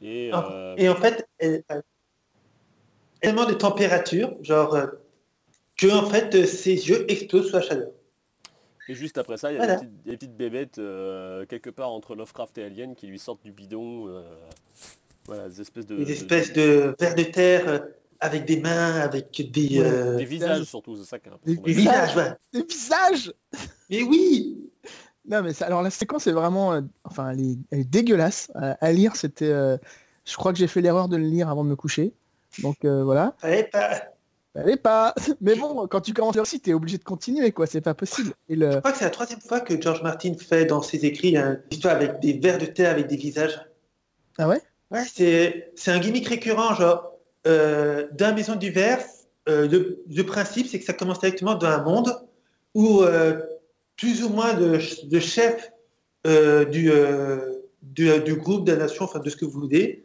et, Ah, euh, Et en fait, elle a tellement de température, genre, euh, que en fait, euh, ses yeux explosent sous la chaleur. Et juste après ça, il y a Voilà. des, petites, des petites bébêtes euh, quelque part entre Lovecraft et Alien qui lui sortent du bidon, euh, voilà, des espèces de... Des de- espèces de vers de terre euh, avec des mains, avec des, Ouais, euh, des visages surtout, c'est ça qui est Des- des visages. ouais. Des visages Mais oui Non mais ça, alors la séquence est vraiment, euh, enfin elle est, elle est dégueulasse à, à lire. C'était, euh, je crois que j'ai fait l'erreur de le lire avant de me coucher. Donc euh, voilà, Fallait pas- pas. [LAUGHS] Mais bon, quand tu commences aussi, t'es obligé de continuer quoi. C'est pas possible. Et le, Je crois que c'est la troisième fois que George Martin fait dans ses écrits une histoire avec des vers de terre avec des visages. ah ouais? Ouais, c'est c'est un gimmick récurrent, genre, euh, dans la maison du verre, euh, le, le principe, c'est que ça commence directement dans un monde où euh, plus ou moins de, de chefs euh, du, du, du groupe, de la nation, enfin de ce que vous voulez,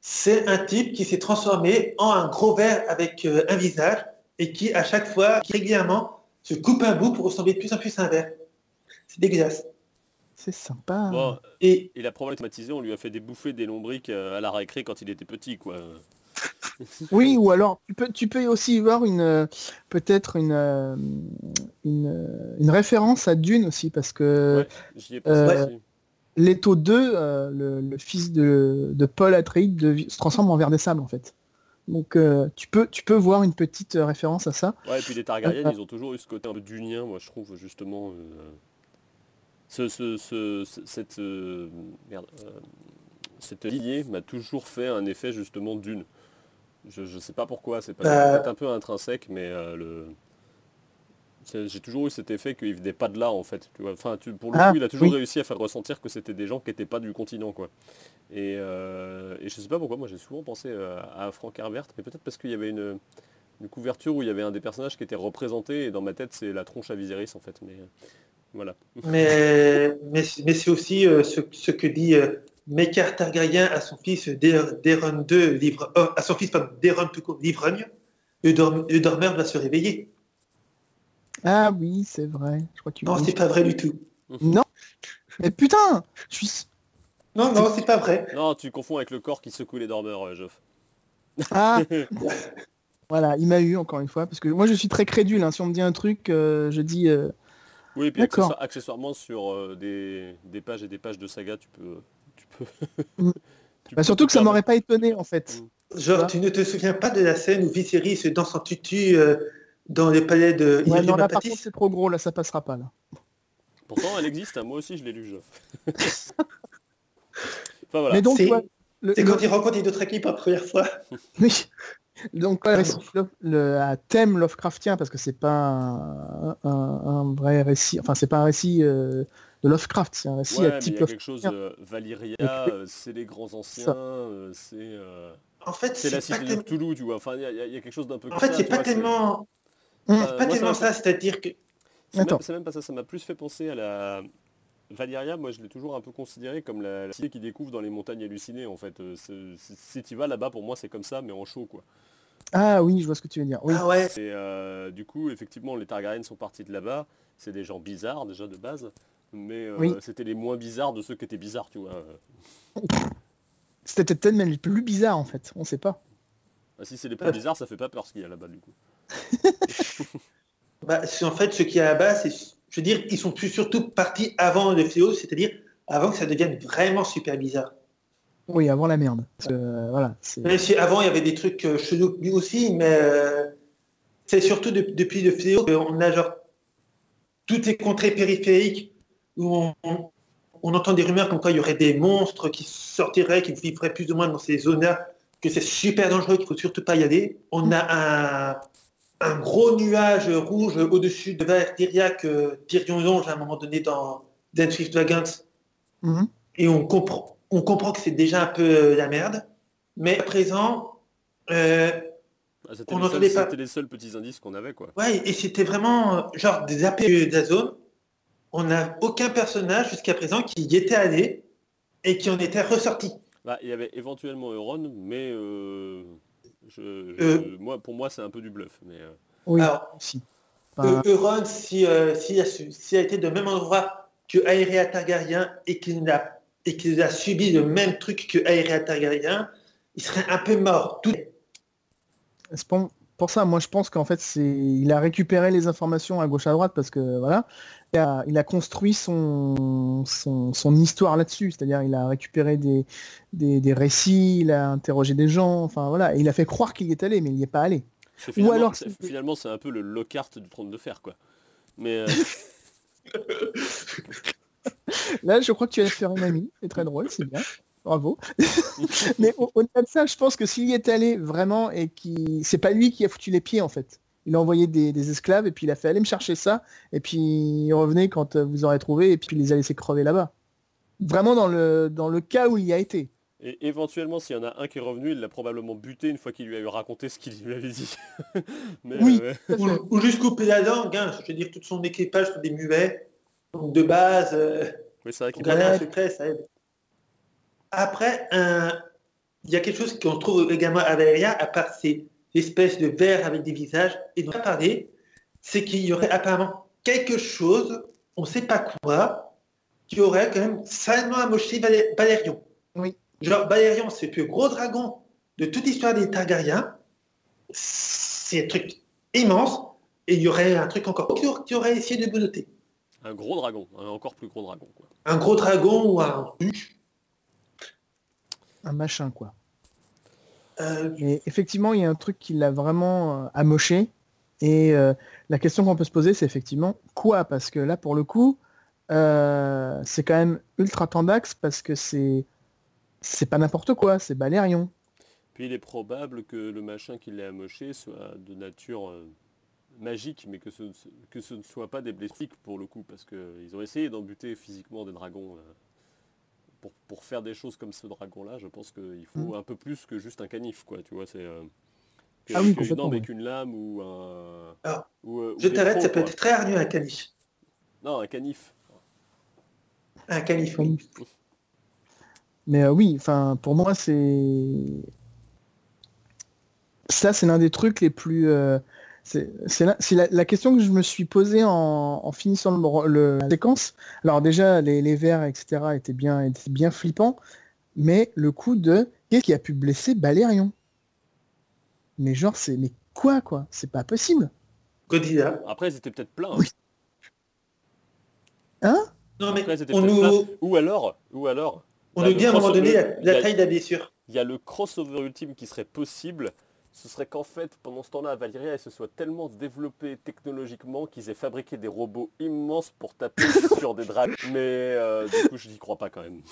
C'est un type qui s'est transformé en un gros ver avec euh, un visage et qui, à chaque fois, régulièrement, se coupe un bout pour ressembler de plus en plus à un ver. C'est dégueulasse. C'est sympa. Bon, Et il a probablement traumatisé, on lui a fait des bouffées des lombriques euh, à la récré quand il était petit, quoi. [LAUGHS] Oui, ou alors tu peux, tu peux aussi y voir une euh, peut-être une, une, une référence à Dune aussi, parce que Ouais, j'y ai pensé euh, aussi. Leto 2, euh, le, le fils de, de Paul Atreides se transforme en ver des sables en fait. Donc euh, tu, peux, tu peux voir une petite euh, référence à ça. Ouais, et puis les Targaryens, ils ont toujours eu ce côté un peu dunien, moi je trouve justement. ce, ce, ce- ce- cette, merde, cette lignée m'a toujours fait un effet justement dune. Je, je sais pas pourquoi, c'est pas peut-être un peu intrinsèque, mais le. J'ai toujours eu cet effet qu'il venait pas de là en fait. Tu vois. Enfin, tu- pour le Ah, coup, il a toujours oui. réussi à faire ressentir que c'était des gens qui n'étaient pas du continent quoi. Et, euh, et je sais pas pourquoi, moi j'ai souvent pensé euh, à Frank Herbert, mais peut-être parce qu'il y avait une, une couverture où il y avait un des personnages qui était représenté, et dans ma tête c'est la tronche à Viserys en fait. Mais euh, voilà. Mais, [LAUGHS] mais, mais c'est aussi euh, ce, ce que dit euh, Mekar Targaryen à son fils Daeron 2, livre, à son fils pardon, Daeron dormeur doit se réveiller. Ah oui, c'est vrai. Je crois que tu Non, c'est pas vrai du tout. Non Mais putain je suis... Non, non, c'est pas vrai. Non, tu confonds avec le corps qui secoue les dormeurs, euh, Geoff. Ah [LAUGHS] Voilà, il m'a eu encore une fois, parce que moi je suis très crédule. hein. Si on me dit un truc, euh, je dis... euh, Oui, et puis accessoire- accessoirement sur euh, des, des pages et des pages de saga, tu peux. Tu peux, [LAUGHS] Mm. tu bah, peux surtout que ça m'aurait pas étonné en fait. Genre, Ah. tu ne te souviens pas de la scène où Viserys danse en tutu euh, dans le palais de Ouais, non, là par contre c'est trop gros, là ça passera pas là. Pourtant, elle existe, hein, moi aussi je l'ai lu, Geoff. [LAUGHS] enfin voilà. Mais donc, C'est- ouais, le- C'est le- quand il rencontre les d'autres équipes pour la première fois. [LAUGHS] Oui. Donc ouais, le le, à thème Lovecraftien parce que c'est pas un, un- un vrai récit, enfin c'est pas un récit euh, de Lovecraft, c'est un récit Ouais, à mais il type y a quelque chose, Lovecraftien. euh, Valyria, euh, c'est les grands anciens, euh, c'est euh, En fait, c'est la cité de tellement- Cthulhu, tu vois. Enfin, il y, a- y quelque chose d'un peu en fait, c'est pas tellement. Euh, pas moi, tellement ça c'est-à-dire que C'est même, Attends. c'est même pas ça, ça m'a plus fait penser à la... Valyria, moi je l'ai toujours un peu considéré comme la, la cité qui découvre dans les montagnes hallucinées en fait. Euh, si tu vas là-bas, pour moi c'est comme ça, mais en chaud quoi. Ah oui, je vois ce que tu veux dire. Oui. ah ouais, Et euh, du coup, effectivement, les Targaryens sont partis de là-bas. C'est des gens bizarres déjà de base, mais euh, Oui. c'était les moins bizarres de ceux qui étaient bizarres, tu vois. C'était peut-être même le plus bizarre en fait, on sait pas. Ah, si c'est les plus bizarres, ça fait pas peur ce qu'il y a là-bas du coup. [LAUGHS] bah, c'est en fait ce qu'il y a là-bas, c'est, je veux dire, ils sont plus surtout partis avant le fléau, c'est-à-dire avant que ça devienne vraiment super bizarre. Oui, avant la merde. Euh, voilà, Même si avant il y avait des trucs euh, chelous aussi, mais euh, c'est surtout de- depuis le fléau qu'on a genre toutes les contrées périphériques où on, on- on entend des rumeurs comme quoi il y aurait des monstres qui sortiraient, qui vivraient plus ou moins dans ces zones-là, que c'est super dangereux, qu'il faut surtout pas y aller. On a un, un gros nuage rouge au-dessus de Valkyria que Tyrion longe à un moment donné dans Dance with Dragons Mhm. et on comprend, on comprend que c'est déjà un peu euh, la merde. Mais à présent, euh, Ah, c'était, On n'entendait pas. c'était les seuls petits indices qu'on avait quoi. ouais, et c'était vraiment euh, genre des appels de la zone. On n'a aucun personnage jusqu'à présent qui y était allé et qui en était ressorti. Bah, il y avait éventuellement Euron, mais euh, je- je- Euh. moi, pour moi c'est un peu du bluff. Mais, euh, oui, Alors, si. Eu- Enfin, Euron, si, euh, s'il a, su- s'il a été de même endroit que Aerea Targaryen et qu'il a, et qu'il a subi le même truc que Aerea Targaryen, il serait un peu mort. Tout... c'est pour, pour ça, moi je pense qu'en fait c'est, il a récupéré les informations à gauche à droite parce que voilà, il a, il a construit son, son, son histoire là-dessus, c'est-à-dire il a récupéré des, des, des récits, il a interrogé des gens, enfin voilà, et il a fait croire qu'il y est allé, mais il n'y est pas allé. finalement, alors, finalement, c'est un peu le Lockhart du trône de fer quoi. Mais euh, [LAUGHS] Là, je crois que tu vas faire une amie, c'est très drôle, c'est bien. Bravo. [LAUGHS] Mais au- au-delà de ça, je pense que s'il y est allé vraiment et qui, c'est pas lui qui a foutu les pieds en fait. Il a envoyé des, des esclaves et puis il a fait aller me chercher ça et puis revenez quand euh, vous aurez trouvé et puis il les a laissés crever là-bas. Vraiment dans le dans le cas où il y a été. et éventuellement, s'il y en a un qui est revenu, il l'a probablement buté une fois qu'il lui a eu raconté ce qu'il lui avait dit. [LAUGHS] mais, Oui. euh, Ou, ou juste couper la langue. hein. Je veux dire, tout son équipage sont des muets. Donc de base, euh, oui, c'est vrai qu'il un secret, ça aide. Après, un, il y a quelque chose qu'on trouve également à Valéria, à part ces espèces de vers avec des visages, et dont on a parlé, c'est qu'il y aurait apparemment quelque chose, on ne sait pas quoi, qui aurait quand même salement amoché Valé- Valérion. Oui. Genre, Valérion, c'est le plus gros dragon de toute l'histoire des Targaryens. C'est un truc immense, et il y aurait un truc encore qui aurait- qui aurait essayé de bonoter. Un gros dragon, un encore plus gros dragon. Quoi. Un gros dragon ou un truc. Un machin, quoi. Euh, Mais effectivement, il y a un truc qui l'a vraiment euh, amoché. Et euh, la question qu'on peut se poser, c'est effectivement quoi? Parce que là, pour le coup, euh, c'est quand même ultra tendax parce que c'est c'est pas n'importe quoi, c'est Balérion. Puis il est probable que le machin qui l'a amoché soit de nature euh, magique, mais que ce, ne- que ce ne soit pas des blessures pour le coup, parce qu'ils ont essayé d'en buter physiquement des dragons. euh, pour, pour faire des choses comme ce dragon-là, je pense qu'il faut Mm. un peu plus que juste un canif, quoi. Tu vois, c'est euh, Ah oui, une avec une lame ou un. Alors, ou, euh, je t'arrête, ça peut être très hargneux un caniche. Non, un canif. Un canif, oui. Mais euh, oui, enfin, pour moi, c'est ça, c'est l'un des trucs les plus. C'est la, c'est la- la question que je me suis posée en, en finissant le, la séquence. Alors déjà, les, les vers, etc., étaient bien, étaient bien flippants, mais le coup de qu'est-ce qui a pu blesser Balérion Mais genre, c'est mais quoi, quoi? C'est pas possible. Godzilla. Après, ils étaient peut-être pleins. Oui. Hein? Non, mais Après, on nous, Ou alors, ou alors, on nous dit à un moment donné la, crossover, la taille de la blessure. il y a le crossover ultime qui serait possible, ce serait qu'en fait, pendant ce temps-là, Valyria, elle se soit tellement développée technologiquement qu'ils aient fabriqué des robots immenses pour taper [LAUGHS] sur des dragons. Mais euh, du coup, je n'y crois pas quand même.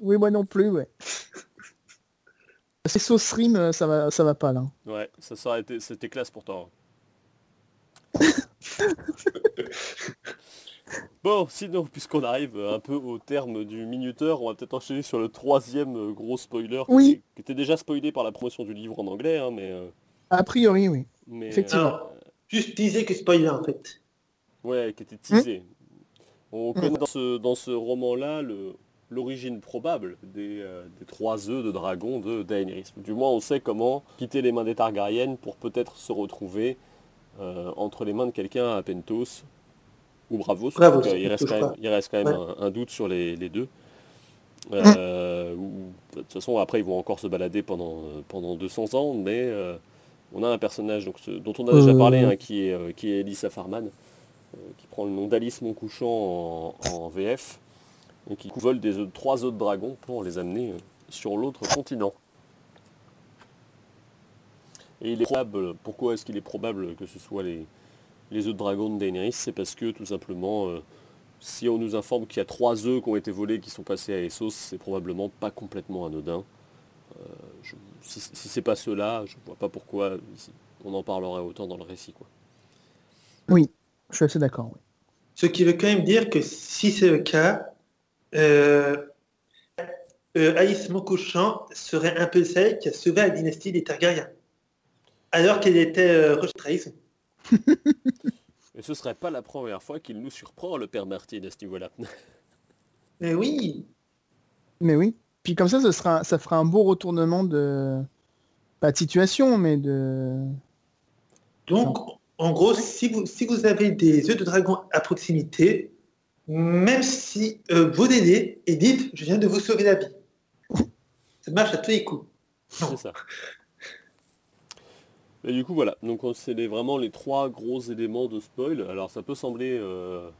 Oui, moi non plus, ouais. Ces sauces rimes, ça va, ça va pas là. Ouais, ça, ça été, c'était classe pourtant. [LAUGHS] bon, sinon, puisqu'on arrive un peu au terme du minuteur, on va peut-être enchaîner sur le troisième euh, gros spoiler, qui, Oui. était- qui était déjà spoilé par la promotion du livre en anglais, hein, mais... euh, A priori, oui. mais Effectivement. Alors, juste disais que spoiler en fait. Ouais, qui était teasé. On connaît dans ce, dans ce roman-là le- l'origine probable des, euh, des trois œufs de dragon de Daenerys. Du moins, on sait comment quitter les mains des Targaryennes pour peut-être se retrouver euh, entre les mains de quelqu'un à Pentos ou Donc, euh, il, reste quand même, il reste quand même Ouais. un, un doute sur les, les deux. Euh, de toute façon, après, ils vont encore se balader pendant, euh, pendant 200 ans, mais euh, on a un personnage donc, ce- dont on a déjà parlé, hein, qui, est, euh, qui est Elissa Farman, qui prend le nom d'Alice Montcouchant en, en VF, et qui vole des trois autres dragons pour les amener sur l'autre continent. Et il est probable, pourquoi est-ce qu'il est probable que ce soit les, les œufs de dragon de Daenerys C'est parce que tout simplement, euh, si on nous informe qu'il y a trois œufs qui ont été volés, qui sont passés à Essos, c'est probablement pas complètement anodin. Euh, je- si si c'est pas ceux-là, je vois pas pourquoi on en parlerait autant dans le récit. Quoi. Oui, je suis assez d'accord. oui. Ce qui veut quand même dire que si c'est le cas, euh, euh, Alice Montcouchant serait un peu celle qui a sauvé la dynastie des Targaryens. Alors qu'elle était euh, rejetée de trahison. [LAUGHS] Et ce serait pas la première fois qu'il nous surprend, le père Martin, à ce niveau-là. [LAUGHS] Mais oui, Mais oui. Puis comme ça, ce sera, ça fera un beau retournement de pas de situation, mais de donc en gros, si vous, si vous avez des œufs de dragon à proximité, même si euh, vous l'aidez et dites je viens de vous sauver la vie. Ça marche à tous les coups. C'est ça. [LAUGHS] Du coup, voilà. Donc, on- c'est vraiment les trois gros éléments de spoil. Alors, ça peut sembler euh,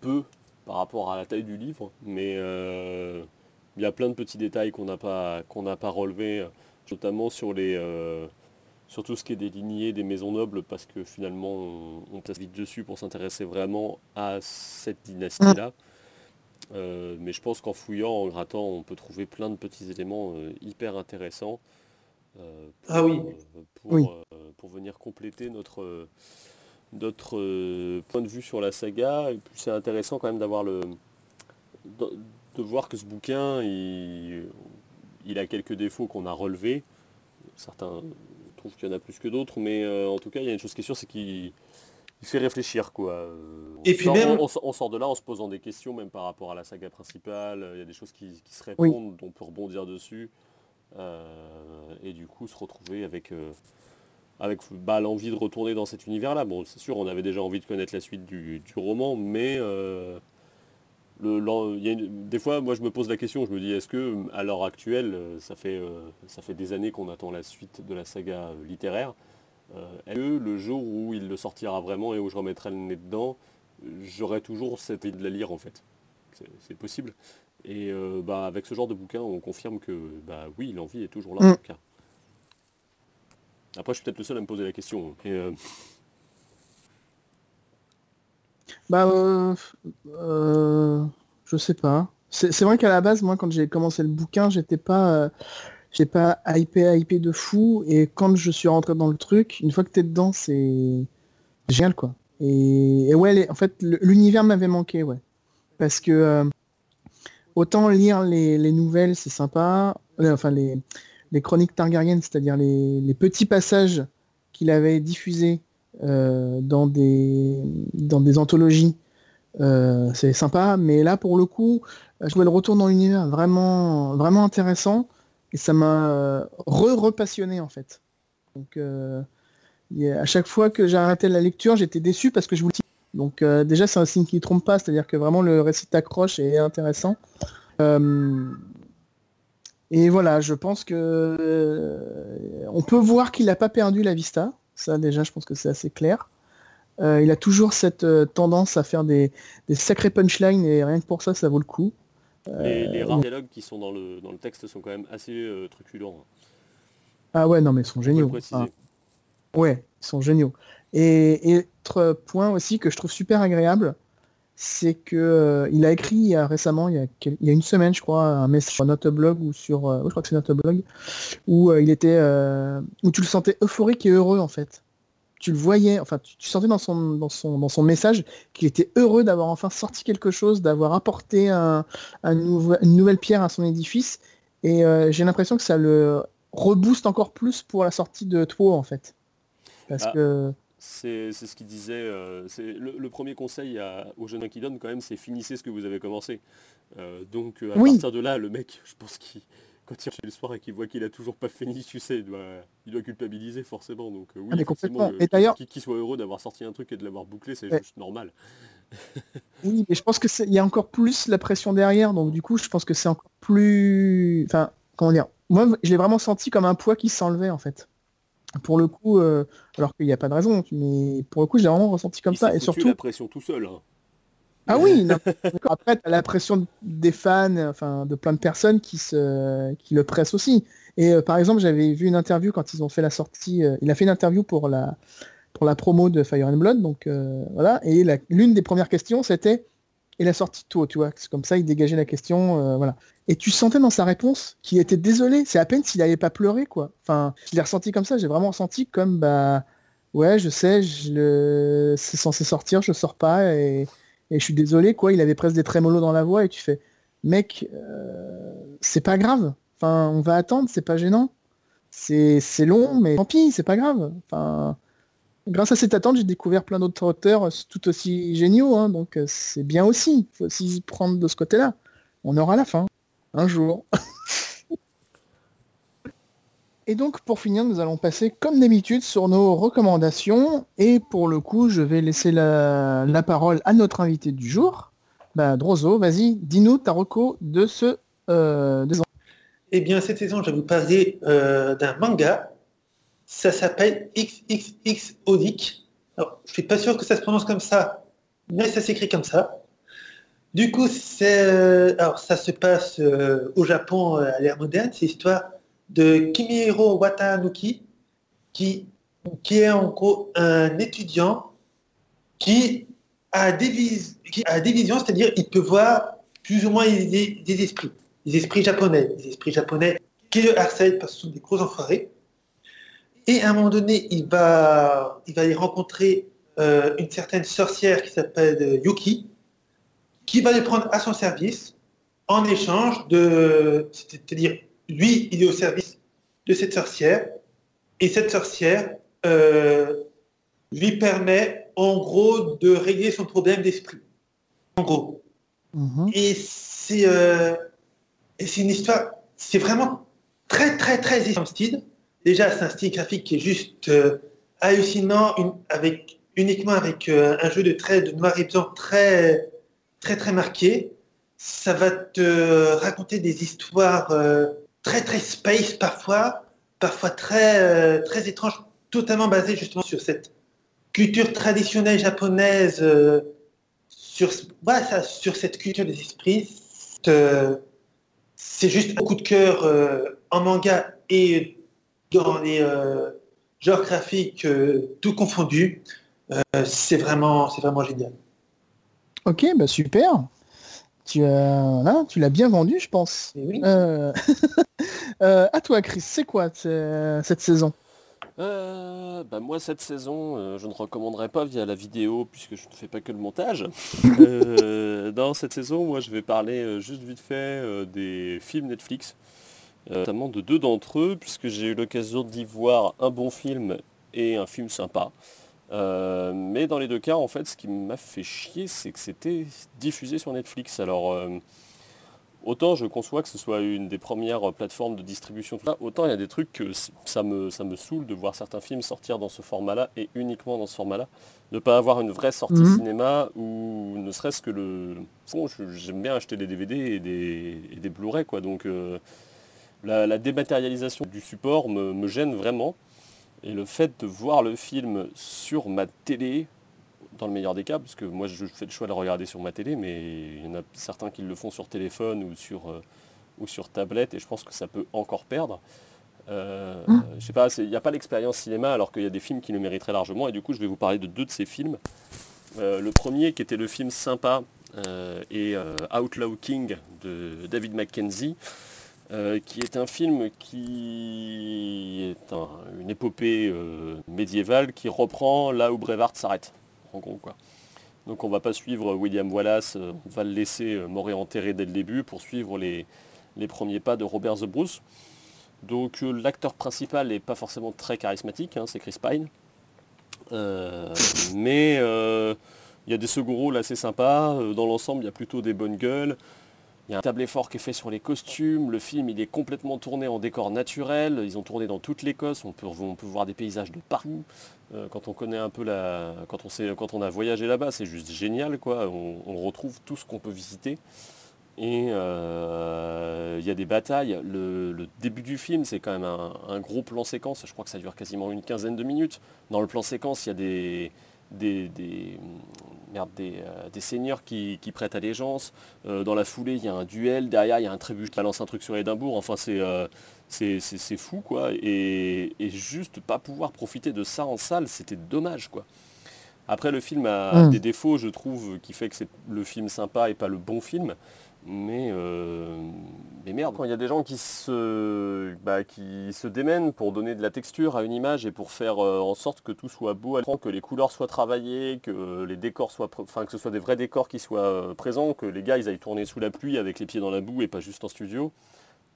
peu par rapport à la taille du livre, mais euh, il y a plein de petits détails qu'on n'a pas, qu'on pas relevés, notamment sur les, euh, sur tout ce qui est des lignées des maisons nobles, parce que finalement, on, on passe vite dessus pour s'intéresser vraiment à cette dynastie-là. Mais je pense qu'en fouillant, en grattant, on peut trouver plein de petits éléments hyper intéressants pour, Ah oui. euh, pour, Oui. euh, pour venir compléter notre, euh, notre point de vue sur la saga. Et puis c'est intéressant quand même d'avoir le de, de voir que ce bouquin, il, il a quelques défauts qu'on a relevés. Certains trouvent qu'il y en a plus que d'autres, mais en tout cas, il y a une chose qui est sûre, c'est qu'il il fait réfléchir quoi. On Et puis sort- même- on, sort de là en se posant des questions même par rapport à la saga principale. Il y a des choses qui, qui se répondent, dont on peut rebondir dessus. Et du coup se retrouver avec, avec bah, l'envie de retourner dans cet univers-là. Bon, c'est sûr, on avait déjà envie de connaître la suite du, roman, mais des fois, moi, je me pose la question, je me dis, est-ce que à l'heure actuelle, ça fait, ça fait des années qu'on attend la suite de la saga littéraire Est-ce que le jour où il le sortira vraiment et où je remettrai le nez dedans, j'aurai toujours cette idée de la lire en fait? C'est possible. Et bah, avec ce genre de bouquin, on confirme que bah, oui, l'envie est toujours là en tout cas. Après, je suis peut-être le seul à me poser la question. Bah, euh, euh, je sais pas. C'est vrai qu'à la base, moi, quand j'ai commencé le bouquin, j'étais pas, euh, j'ai pas hypé, hypé de fou. Et quand je suis rentré dans le truc, une fois que t'es dedans, c'est génial, quoi. Et, ouais, en fait, l'univers m'avait manqué, ouais. Parce que autant lire les, nouvelles, c'est sympa. enfin, les, chroniques Targaryen, c'est-à-dire les, petits passages qu'il avait diffusés euh, dans, des, dans des anthologies. Euh, c'est sympa, mais là pour le coup, je trouvais le retour dans l'univers vraiment, vraiment intéressant et ça m'a re-repassionné en fait. Donc à chaque fois que arrêté la lecture, j'étais déçu parce que je vous Donc déjà c'est un signe qui ne trompe pas, c'est-à-dire que vraiment le récit t'accroche et est intéressant. et voilà, je pense que on peut voir qu'il n'a pas perdu la vista. Ça, déjà, je pense que c'est assez clair. Euh, il a toujours cette euh, tendance à faire des, sacrés punchlines et rien que pour ça, ça vaut le coup. les, euh, rares dialogues qui sont dans le, dans le texte sont quand même assez truculents. Ah ouais, non, mais ils sont géniaux. ouais, ils sont géniaux. Et, autre point aussi que je trouve super agréable, c'est que il a écrit récemment, il y, a une semaine, je crois, un message sur notre blog ou sur, je crois que c'est notre blog, où il était, où tu le sentais euphorique et heureux en fait. Tu le voyais, enfin, tu, sentais dans son, dans son, dans son message qu'il était heureux d'avoir enfin sorti quelque chose, d'avoir apporté un, une nouvelle pierre à son édifice. Et j'ai l'impression que ça le rebooste encore plus pour la sortie de Two en fait. Parce ah. que c'est ce qu'il disait. Euh, c'est le, premier conseil aux jeunes qui donnent quand même, c'est finissez ce que vous avez commencé. Euh, donc euh, à partir de là, le mec, je pense qu'il quand il rentre le soir et qu'il voit qu'il a toujours pas fini, tu sais, il doit, il doit culpabiliser forcément. Donc oui, ah, complètement. et d'ailleurs, qu'il soit heureux d'avoir sorti un truc et de l'avoir bouclé, c'est juste normal. [LAUGHS] oui, mais je pense que il y a encore plus la pression derrière, donc du coup, je pense que c'est encore plus, enfin, comment dire, moi, je l'ai vraiment senti comme un poids qui s'enlevait en fait pour le coup, euh, alors qu'il n'y a pas de raison, mais pour le coup, j'ai vraiment ressenti comme ça. Et surtout. la pression tout seul. Hein. Ah oui, [LAUGHS] après, tu as la pression des fans, enfin, de plein de personnes qui, se, qui le pressent aussi. Et euh, par exemple, j'avais vu une interview quand ils ont fait la sortie. Euh, il a fait une interview pour la, pour la promo de Fire and Blood, donc voilà. Et l'une des premières questions, c'était et la sortie de toi, tu vois. C'est comme ça, il dégageait la question, voilà. Et tu sentais dans sa réponse qu'il était désolé. C'est à peine s'il n'avait pas pleuré, quoi. Enfin, je l'ai ressenti comme ça. J'ai vraiment senti comme, bah, ouais, je sais, je le... c'est censé sortir, je sors pas, et... et, je suis désolé, quoi. Il avait presque des trémolos dans la voix, et tu fais, mec, euh, c'est pas grave. Enfin, on va attendre, c'est pas gênant. C'est long, mais tant pis, c'est pas grave. Enfin, grâce à cette attente, j'ai découvert plein d'autres auteurs tout aussi géniaux, hein, donc euh, c'est bien aussi. Il faut aussi prendre de ce côté-là. On aura la fin un jour. [LAUGHS] Et donc pour finir, nous allons passer comme d'habitude sur nos recommandations. Et pour le coup, je vais laisser la, parole à notre invité du jour. Bah, vas-y, dis-nous ta reco de ce euh, Eh bien, cette saison, je vais vous parler euh, d'un manga. Ça s'appelle XXX Odic. Alors, je suis pas sûr que ça se prononce comme ça, mais ça s'écrit comme ça. Du coup, euh, alors ça se passe euh, au Japon euh, à l'ère moderne. C'est l'histoire de Kimihiro Watanuki, qui, qui est en gros un étudiant qui a des, qui a des visions, c'est-à-dire il peut voir plus ou moins des, esprits, des esprits japonais, des esprits japonais qui le harcèlent parce que ce sont des gros enfoirés. Et à un moment donné, il va, il va y rencontrer une certaine sorcière qui s'appelle Yuki, qui va les prendre à son service en échange de... C'est-à-dire, lui, il est au service de cette sorcière, et cette sorcière euh, lui permet, en gros, de régler son problème d'esprit. En gros. Mhm. Et c'est euh, une histoire, c'est vraiment très très très style. Déjà, c'est un style graphique qui est juste euh, hallucinant, uniquement avec euh, un jeu de traits de noir et blanc très très marqué. Ça va te raconter des histoires euh, très très space parfois, parfois très étranges, totalement basées justement sur cette culture traditionnelle japonaise, sur cette culture des esprits. C'est juste un coup de cœur en manga et dans les euh, genres graphiques euh, tout confondus. Euh, c'est vraiment, c'est vraiment génial. Ok, bah super. Tu as, voilà, tu l'as bien vendu, je pense. Oui. Euh, [LAUGHS] euh, à toi, Chris, c'est quoi ce- cette saison? Euh, bah moi cette saison euh, je ne recommanderais pas via la vidéo puisque je ne fais pas que le montage. [LAUGHS] Euh, dans cette saison moi je vais parler euh, juste vite fait euh, des films Netflix, euh, notamment de deux d'entre eux puisque j'ai eu l'occasion d'y voir un bon film et un film sympa. Euh, mais dans les deux cas en fait ce qui m'a fait chier c'est que c'était diffusé sur Netflix. Alors euh, Autant je conçois que ce soit une des premières plateformes de distribution, tout ça, autant il y a des trucs que ça me, ça me saoule de voir certains films sortir dans ce format-là et uniquement dans ce format-là. Ne pas avoir une vraie sortie Mhm. cinéma ou ne serait-ce que le... Bon, j'aime bien acheter des DVD et des, et des Blu-ray, quoi. Donc euh, la, la dématérialisation du support me, me gêne vraiment. Et le fait de voir le film sur ma télé, dans le meilleur des cas, parce que moi je fais le choix de le regarder sur ma télé, mais il y en a certains qui le font sur téléphone ou sur, euh, ou sur tablette, et je pense que ça peut encore perdre. Euh, Je sais pas, il n'y a pas l'expérience cinéma, alors qu'il y a des films qui le mériteraient largement, et du coup je vais vous parler de deux de ces films. Euh, le premier qui était le film sympa et Outlaw King de David Mackenzie, euh, qui est un film qui est un- une épopée euh, médiévale qui reprend là où Brevard s'arrête, en gros quoi. Donc on va pas suivre William Wallace, euh, on va le laisser mort et enterré dès le début pour suivre les, les premiers pas de Robert The Bruce. Donc l'acteur principal n'est pas forcément très charismatique, hein, c'est Chris Pine. Mais il y a des seconds rôles assez sympas, dans l'ensemble il y a plutôt des bonnes gueules. Il y a un table effort qui est fait sur les costumes, le film il est complètement tourné en décor naturel, ils ont tourné dans toute l'Écosse, on peut, on peut voir des paysages de partout. Euh, quand on connaît un peu la. Quand on, sait, quand on a voyagé là-bas, c'est juste génial quoi. On, retrouve tout ce qu'on peut visiter. Et euh, il y a des batailles. Le, début du film, c'est quand même un gros plan séquence. Je crois que ça dure quasiment une quinzaine de minutes. Dans le plan séquence, il y a des, des, des, merde, des, euh, des seigneurs qui, qui prêtent allégeance. Euh, dans la foulée, il y a un duel. Derrière, il y a un trébuch qui balance un truc sur Édimbourg. Enfin, c'est euh, c'est- fou, quoi. Et, et juste pas pouvoir profiter de ça en salle, c'était dommage, quoi. Après, le film a Mm. des défauts, je trouve, qui fait que c'est le film sympa et pas le bon film. Mais, euh, mais merde, quand il y a des gens qui se, bah, qui se démènent pour donner de la texture à une image et pour faire euh, en sorte que tout soit beau à l'écran, que les couleurs soient travaillées, que les décors soient, enfin que ce soit des vrais décors qui soient euh, présents, que les gars ils aillent tourner sous la pluie avec les pieds dans la boue et pas juste en studio.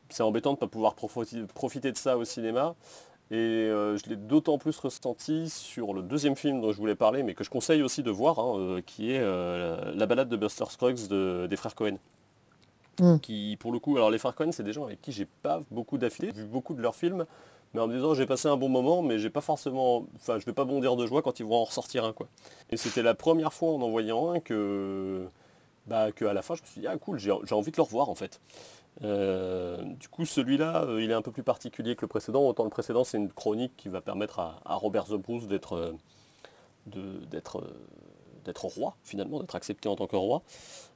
C'est embêtant de ne pas pouvoir profiter, de ça au cinéma. Et je l'ai d'autant plus ressenti sur le deuxième film dont je voulais parler, mais que je conseille aussi de voir, hein, qui est La balade de Buster Scruggs de- des frères Cohen. Mm. Qui, pour le coup, alors les Cohen, c'est des gens avec qui j'ai pas beaucoup d'affilée, j'ai vu beaucoup de leurs films, mais en me disant j'ai passé un bon moment, mais j'ai pas forcément, enfin, je vais pas bondir de joie quand ils vont en ressortir un, quoi. Et c'était la première fois en en voyant un que, bah, que à la fin, je me suis dit ah cool, j'ai envie de le revoir en fait. Euh, du coup, celui-là, euh, il est un peu plus particulier que le précédent. Autant le précédent, c'est une chronique qui va permettre à, Robert The Bruce d'être euh, de- d'être roi, finalement, d'être accepté en tant que roi.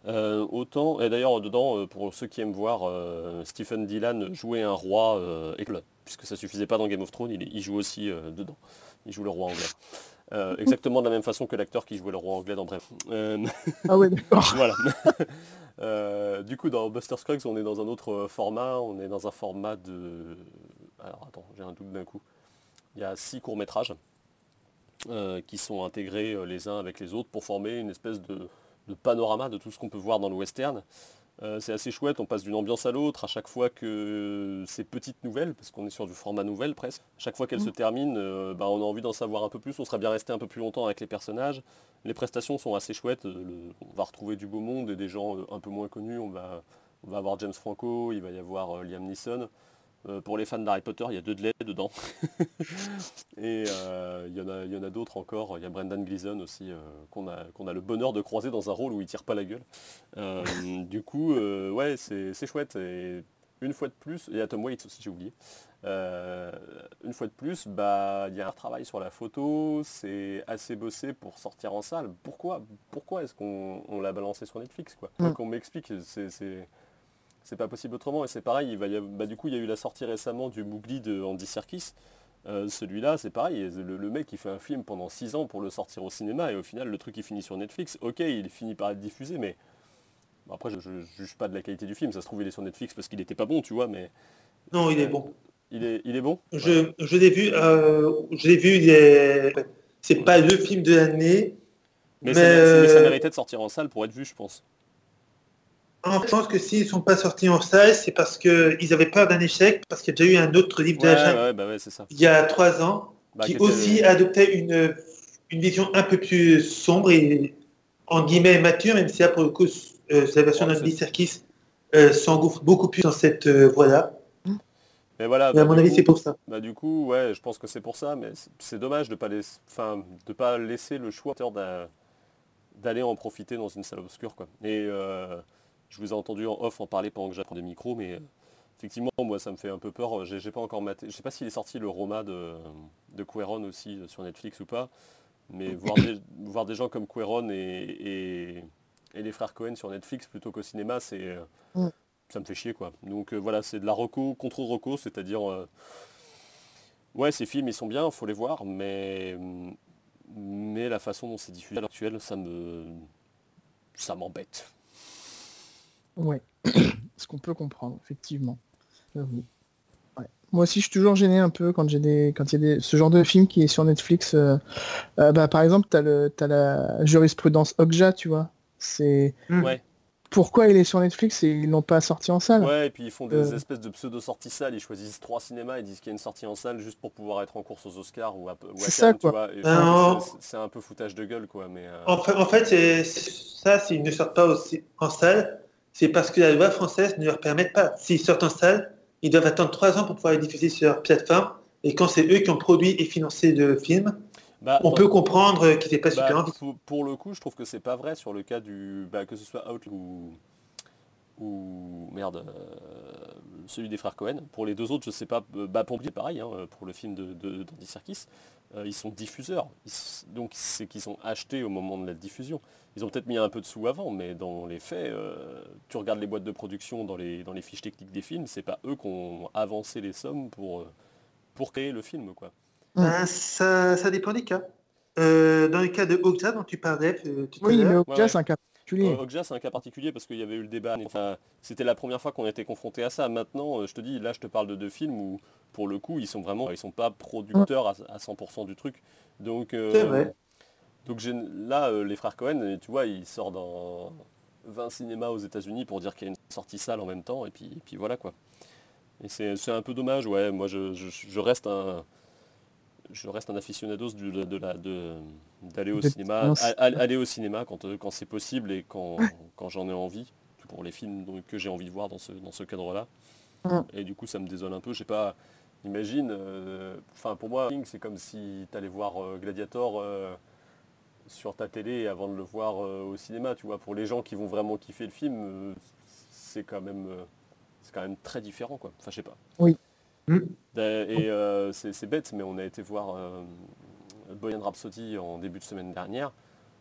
Euh, autant, et d'ailleurs, dedans, euh, pour ceux qui aiment voir euh, Stephen Dylan jouer un roi euh, éclat, puisque ça suffisait pas dans Game of Thrones, il, il joue aussi dedans. Il joue le roi anglais. [LAUGHS] Exactement de la même façon que l'acteur qui jouait le roi anglais dans Bref. [LAUGHS] Ah ouais, d'accord. [LAUGHS] voilà. Du coup, dans Buster Scruggs, on est dans un autre format. On est dans un format de... Alors, attends, j'ai un doute d'un coup. Il y a six courts-métrages euh, qui sont intégrés euh, les uns avec les autres pour former une espèce de, de panorama de tout ce qu'on peut voir dans le western. Euh, c'est assez chouette, on passe d'une ambiance à l'autre à chaque fois que ces petites nouvelles, parce qu'on est sur du format nouvelle presque, chaque fois qu'elles se terminent, euh, bah, on a envie d'en savoir un peu plus, on serait bien resté un peu plus longtemps avec les personnages. Les prestations sont assez chouettes, le- on va retrouver du beau monde et des gens un peu moins connus, on va, on va avoir James Franco, il va y avoir Liam Neeson. Euh, pour les fans d'Harry Potter, il y a deux de lait dedans. [LAUGHS] et euh, il y en a, il y en a d'autres encore. Il y a Brendan Gleeson aussi, euh, qu'on a, qu'on a le bonheur de croiser dans un rôle où il tire pas la gueule. Du coup, ouais, c'est chouette. Et une fois de plus, et à Tom Waits aussi, j'ai oublié. Une fois de plus, bah, il y a un travail sur la photo, c'est assez bossé pour sortir en salle. Pourquoi, pourquoi est-ce qu'on on l'a balancé sur Netflix quoi? Mm. Qu'on m'explique, c'est c'est- pas possible autrement. Et c'est pareil, il va y avoir- bah, du coup, il y a eu la sortie récemment du Mowgli de Andy Serkis. Euh, Celui-là, c'est pareil, le, le mec il fait un film pendant 6 ans pour le sortir au cinéma et au final le truc il finit sur Netflix. Ok, il finit par être diffusé, mais bon, après je, je juge pas de la qualité du film. Ça se trouve il est sur Netflix parce qu'il était pas bon, tu vois, mais Non, il est bon. il est, il est bon? Je, je l'ai vu, euh, je l'ai vu, il est... c'est pas le film de l'année. Mais, Mais, ça, mais ça euh, méritait de sortir en salle pour être vu, je pense. Je pense que s'ils ne sont pas sortis en salle, c'est parce qu'ils avaient peur d'un échec, parce qu'il y a déjà eu un autre livre de Ouais, la jungle ouais, bah ouais, ça. il y a trois ans, Bah, qui aussi adoptait une, une vision un peu plus sombre et en guillemets mature, même si là pour le coup, euh, la version d'Andy Serkis euh, s'engouffre beaucoup plus dans cette euh, voie-là. Mais voilà, à bah, mon avis, c'est pour ça. Bah du coup, ouais, je pense que c'est pour ça, mais c'est- dommage de pas laisser, enfin, de pas laisser le choix d'a- d'aller en profiter dans une salle obscure, quoi. Et je vous ai entendu en off en parler pendant que j'apprends des micros, mais euh, effectivement, moi, ça me fait un peu peur. J'ai pas encore maté. Je sais pas s'il est sorti le Roma de, de Cuaron aussi euh, sur Netflix ou pas, mais voir des, [COUGHS] voir des gens comme Cuaron et, et, et les frères Cohen sur Netflix plutôt qu'au cinéma, c'est euh, Mm. ça me fait chier, quoi. Donc euh, voilà, c'est de la reco contre reco, c'est-à-dire euh, Ouais, ces films, ils sont bien, faut les voir, mais, mais la façon dont c'est diffusé à l'heure actuelle, ça me, ça m'embête. Ouais. [CLEARS THROAT] Ce qu'on peut comprendre, effectivement. Ouais. Moi aussi, je suis toujours gêné un peu quand j'ai des, quand il y a des, ce genre de film qui est sur Netflix. euh, euh, bah, par exemple, t'as le, t'as la jurisprudence Okja, tu vois. C'est Mm. Ouais, pourquoi il est sur Netflix et ils l'ont pas sorti en salle? ouais, et puis ils font des Euh. espèces de pseudo-sorties salles, ils choisissent trois cinémas, ils disent qu'il y a une sortie en salle juste pour pouvoir être en course aux Oscars ou à, ou à C'est. Et Ah, c'est- c'est un peu foutage de gueule, quoi, mais... euh, En fait, en fait ça, s'ils ne sortent pas aussi en salle, c'est parce que la loi française ne leur permet pas. S'ils sortent en salle, ils doivent attendre trois ans pour pouvoir les diffuser sur leur plateforme. Et quand c'est eux qui ont produit et financé le film, bah, on peut comprendre qu'ils n'aient pas Bah, super envie. pour, le coup, je trouve que c'est pas vrai sur le cas du. bah, que ce soit Out ou. ou. merde. euh, celui des frères Cohen. Pour les deux autres, je sais pas. euh, Bah, Pompier, pareil, hein, pour le film de, de, d'Andy Serkis. euh, ils sont diffuseurs. Ils donc, c'est qu'ils sont achetés au moment de la diffusion. Ils ont peut-être mis un peu de sous avant, mais dans les faits, euh, tu regardes les boîtes de production dans les, dans les fiches techniques des films, c'est pas eux qui ont avancé les sommes pour, euh, pour créer le film, quoi. Ben, ça, ça dépend des cas. Euh, dans le cas de Okja dont tu parlais euh, tout Oui, à mais Okja, ouais. c'est un cas particulier. Euh, Okja, c'est un cas particulier parce qu'il y avait eu le débat. Enfin, c'était la première fois qu'on était confronté à ça. Maintenant, euh, je te dis, là, je te parle de deux films où, pour le coup, ils sont vraiment, ils sont pas producteurs à, à 100% du truc. Donc, euh, C'est vrai. Donc là, euh, les frères Cohen, tu vois, ils sortent dans 20 cinémas aux États-Unis pour dire qu'il y a une sortie salle en même temps, et puis, et puis voilà quoi. Et c'est un peu dommage, ouais. Moi, je, je- je reste un, je reste un aficionados du- de, de la, de- d'aller au cinéma, a- aller au cinéma quand, euh, quand c'est possible et quand, quand j'en ai envie, pour les films que j'ai envie de voir dans ce, dans ce cadre-là. Et du coup, ça me désole un peu. Je sais pas. Imagine, euh, enfin pour moi, c'est comme si tu allais voir euh, Gladiator euh, sur ta télé avant de le voir euh, au cinéma, tu vois. Pour les gens qui vont vraiment kiffer le film, euh, c'est quand même, euh, c'est quand même très différent, quoi. Enfin, je sais pas. Oui. Mm. Et euh, c'est bête, mais on a été voir euh, Bohemian Rhapsody en début de semaine dernière.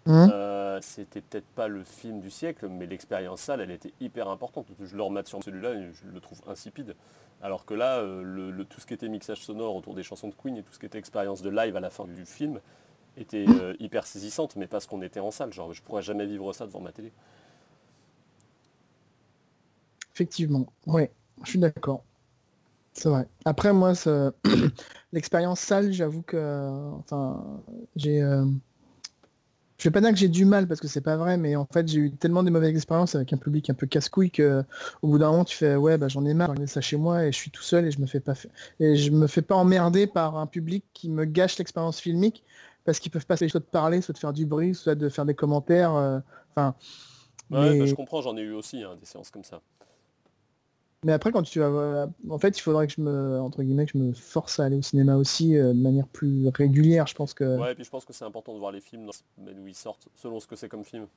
Euh, c'était peut-être pas le film du siècle, mais l'expérience salle, elle était hyper importante. Je le remate sur celui-là et je le trouve insipide. Alors que là, euh, le, le- tout ce qui était mixage sonore autour des chansons de Queen et tout ce qui était expérience de live à la fin du film était euh, hyper saisissante, mais parce qu'on était en salle. Genre, je pourrais jamais vivre ça devant ma télé. Effectivement, ouais, je suis d'accord. C'est vrai. Après, moi, [CLEARS THROAT] l'expérience salle, j'avoue que, enfin, j'ai, euh, je vais pas dire que j'ai du mal parce que c'est pas vrai, mais en fait, j'ai eu tellement de mauvaises expériences avec un public un peu casse-couille que, au bout d'un moment, tu fais, ouais, bah, j'en ai marre, j'ai ça chez moi et je suis tout seul et je me fais pas, et je me fais pas emmerder par un public qui me gâche l'expérience filmique parce qu'ils peuvent pas soit de parler, soit de faire du bruit, soit de faire des commentaires, euh, enfin. Ouais, mais- bah, je comprends, j'en ai eu aussi hein, des séances comme ça. Mais après, quand tu vas, en fait, il faudrait que je me, entre guillemets, que je me force à aller au cinéma aussi euh, de manière plus régulière. Je pense que. Ouais, et puis je pense que c'est important de voir les films dans la semaine où ils sortent, selon ce que c'est comme film.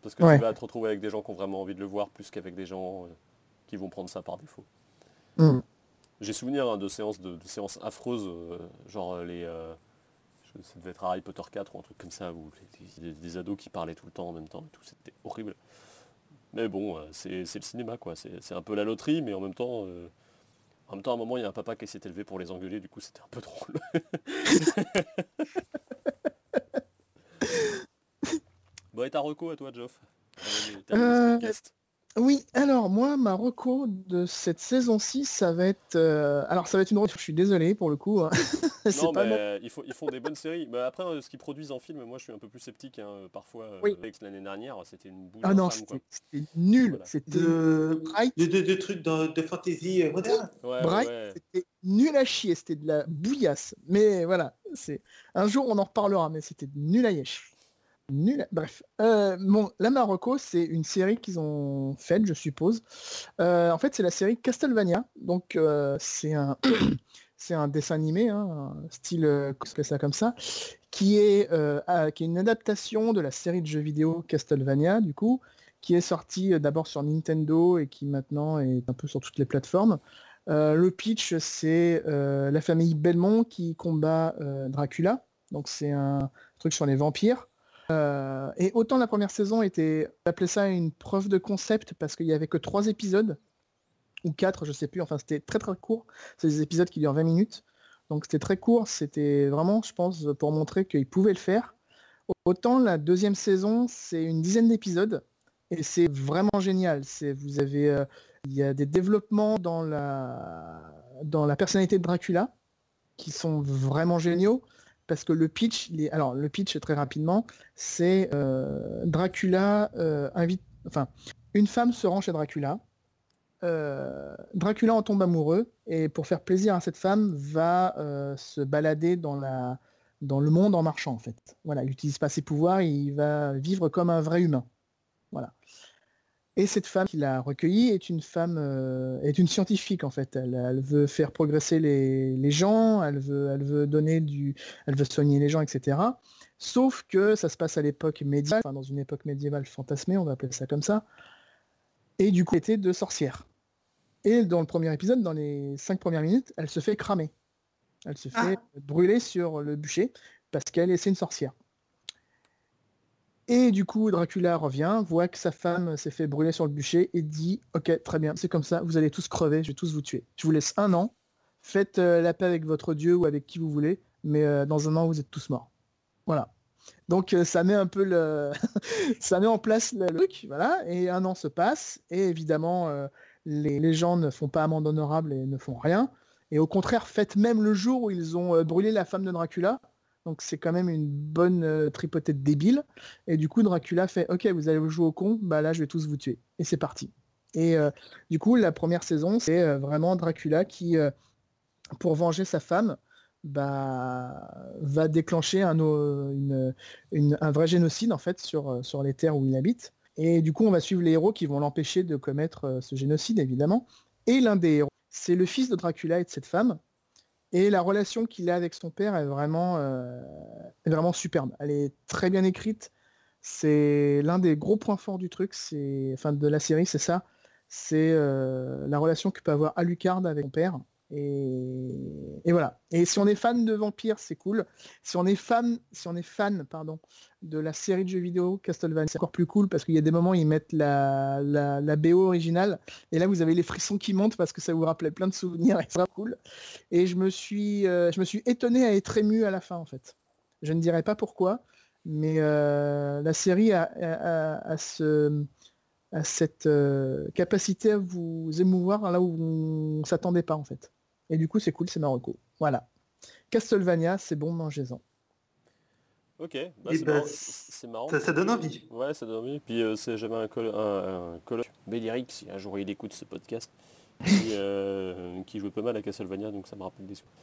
Parce que Ouais. tu vas te retrouver avec des gens qui ont vraiment envie de le voir, plus qu'avec des gens euh, qui vont prendre ça par défaut. Mm. J'ai souvenir hein, de séances de, de séances affreuses, euh, genre euh, les. Ça devait être Harry Potter 4 ou un truc comme ça, où des, des ados qui parlaient tout le temps en même temps et tout, c'était horrible. Mais bon, euh, c'est le cinéma quoi, c'est un peu la loterie, mais en même temps. euh, en même temps, à un moment, il y a un papa qui s'est élevé pour les engueuler, du coup, c'était un peu drôle. [LAUGHS] bon, et ta reco à toi, Geoff? Euh. Oui, alors moi, ma reco de cette saison 6, ça va être... euh, Alors ça va être une reco, je suis désolé pour le coup. hein. [LAUGHS] C'est Non, pas mais euh, ils, font, ils font des bonnes séries. Mais après, euh, ce qu'ils produisent en film, moi, je suis un peu plus sceptique. hein. Parfois, euh, Oui. Lex, l'année dernière, c'était une boule Ah non, c'était nul. Voilà. C'était De, Bright, de, de, de trucs de fantasy moderne. Ouais, Bright, ouais. c'était nul à chier, c'était de la bouillasse. Mais voilà, c'est un jour on en reparlera, mais c'était nul à yesh. Nul. Bref, euh, la Marocco, c'est une série qu'ils ont faite, je suppose. Euh, en fait, c'est la série Castlevania. Donc, euh, c'est un, [COUGHS] dessin animé, hein, style que ça comme ça, qui est, une adaptation de la série de jeux vidéo Castlevania, du coup, qui est sortie d'abord sur Nintendo et qui maintenant est un peu sur toutes les plateformes. Le pitch, c'est la famille Belmont qui combat Dracula. Donc c'est un truc sur les vampires. Euh, et autant la première saison était, on appelait ça une preuve de concept parce qu'il y avait que trois épisodes ou quatre, je sais plus. Enfin, c'était très très court. C'est des épisodes qui durent 20 minutes. Donc c'était très court. C'était vraiment, je pense, pour montrer qu'ils pouvaient le faire. Autant la deuxième saison, c'est une dizaine d'épisodes et c'est vraiment génial. Vous avez euh, il y a des développements dans la, dans la personnalité de Dracula qui sont vraiment géniaux parce que le pitch, alors le pitch très rapidement, c'est euh, Dracula euh, invite, enfin une femme se rend chez Dracula, Euh, Dracula en tombe amoureux et pour faire plaisir à cette femme va se balader dans la dans le monde en marchant en fait. Voilà, il n'utilise pas ses pouvoirs, il va vivre comme un vrai humain. Voilà. Et cette femme qui l'a recueillie est une femme, euh, est une scientifique en fait. Elle, elle veut faire progresser les, les gens, elle veut, elle veut donner du, elle veut soigner les gens, etc. Sauf que ça se passe à l'époque médiévale, enfin dans une époque médiévale fantasmée, on va appeler ça comme ça. Et du coup, elle était de sorcière. Et dans le premier épisode, dans les cinq premières minutes, elle se fait cramer. Elle se fait brûler sur le bûcher parce qu'elle est c'est une sorcière. Et du coup, Dracula revient, voit que sa femme s'est fait brûler sur le bûcher et dit Ok, très bien, c'est comme ça, vous allez tous crever, je vais tous vous tuer. Je vous laisse un an, faites euh, la paix avec votre dieu ou avec qui vous voulez, mais euh, dans un an, vous êtes tous morts. Voilà. Donc euh, ça met un peu le. [LAUGHS] ça met en place le truc, voilà, et un an se passe, et évidemment, les, les gens ne font pas amende honorable et ne font rien. Et au contraire, faites même le jour où ils ont brûlé la femme de Dracula. Donc c'est quand même une bonne euh, tripotée de. Et du coup, Dracula fait Ok, vous allez jouer au con, bah là, je vais tous vous tuer. Et c'est parti. Et euh, du coup, la première saison, c'est euh, vraiment Dracula qui, euh, pour venger sa femme, bah, va déclencher un, un vrai génocide en fait sur, sur les terres où il habite. Et du coup, on va suivre les héros qui vont l'empêcher de commettre ce génocide, évidemment. Et l'un des héros, c'est le fils de Dracula et de cette femme. Et la relation qu'il a avec son père est vraiment, euh, est vraiment superbe. Elle est très bien écrite. C'est l'un des gros points forts du truc, de la série, c'est ça. C'est euh, la relation que peut avoir Alucard avec son père. Et, voilà. Et si on est fan de vampires, c'est cool. Si on est fan, de la série de jeux vidéo Castlevania, c'est encore plus cool parce qu'il y a des moments où ils mettent la, BO originale et là vous avez les frissons qui montent parce que ça vous rappelait plein de souvenirs et c'est cool. Et je me suis, euh, je me suis étonné à être ému à la fin en fait. Je ne dirais pas pourquoi, mais euh, la série a cette euh, capacité à vous émouvoir là où on ne s'attendait pas en fait. Et du coup c'est cool, c'est Marocco. Voilà. Castlevania, c'est bon, mangez-en. Ok, bah, Eh c'est marrant. Ça, ça donne envie. Ouais, ça donne envie. Puis euh, c'est- j'avais un, col un, un Béliric, si un jour il écoute ce podcast, [LAUGHS] qui, euh, qui jouait pas mal à Castlevania, donc ça me rappelle des souvenirs.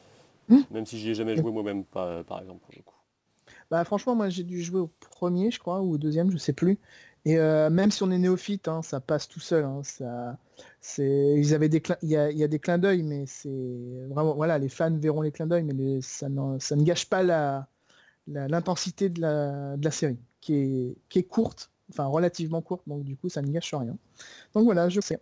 Hmm. Même si j'y ai jamais joué moi-même, par, par exemple, pour le coup. Bah franchement, moi j'ai dû jouer au premier, je crois, ou au deuxième, je sais plus. Et euh, même si on est néophyte, hein, ça passe tout seul. Hein, ça, ils avaient des, il y a, y a des clins d'œil, mais c'est vraiment, voilà, les fans verront les clins d'œil, mais ça, ça ne gâche pas la, l'intensité de la, de la série, qui est, qui est courte, enfin relativement courte, donc du coup ça ne gâche rien. Donc voilà, je sais.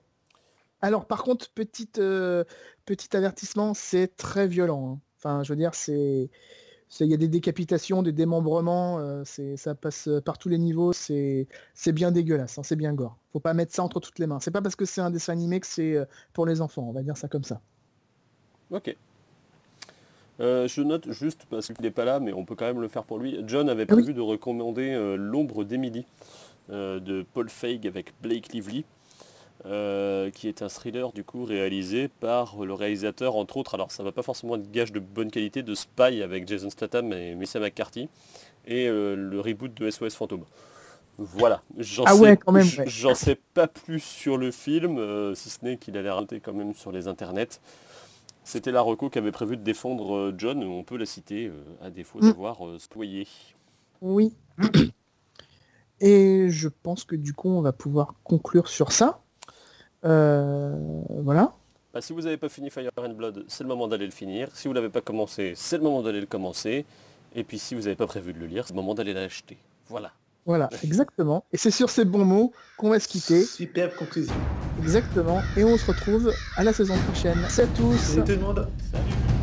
Alors par contre, petite, euh, petit avertissement, c'est très violent. hein. Enfin, je veux dire, c'est- il y a des décapitations, des démembrements, euh, ça passe par tous les niveaux, c'est, bien dégueulasse, hein, c'est bien gore. Faut pas mettre ça entre toutes les mains. C'est pas parce que c'est un dessin animé que c'est euh, pour les enfants, on va dire ça comme ça. Ok. Euh, je note juste parce qu'il n'est pas là, mais on peut quand même le faire pour lui. John avait prévu de recommander euh, L'ombre d'Emily euh, de Paul Feig avec Blake Lively, euh, qui est un thriller du coup réalisé par le réalisateur entre autres. Alors ça va pas forcément être gage de bonne qualité de Spy avec Jason Statham et Melissa McCarthy et euh, le reboot de SOS Fantôme. Voilà, j'en Ah sais, ouais, j'en sais pas plus sur le film, euh, si ce n'est qu'il a l'air raté quand même sur les internets. C'était la reco qu'avait prévu de défendre John, on peut la citer à défaut Mm. d'avoir spoilé. Oui. [CLEARS THROAT] Et je pense que du coup, on va pouvoir conclure sur ça. Euh, voilà. Bah, si vous n'avez pas fini Fire and Blood, c'est le moment d'aller le finir. Si vous l'avez pas commencé, c'est le moment d'aller le commencer. Et puis si vous n'avez pas prévu de le lire, c'est le moment d'aller l'acheter. Voilà. Voilà, exactement. Et c'est sur ces bons mots qu'on va se quitter. Superbe conclusion. Exactement. Et on se retrouve à la saison prochaine. Salut à tous. Salut tout le monde. Salut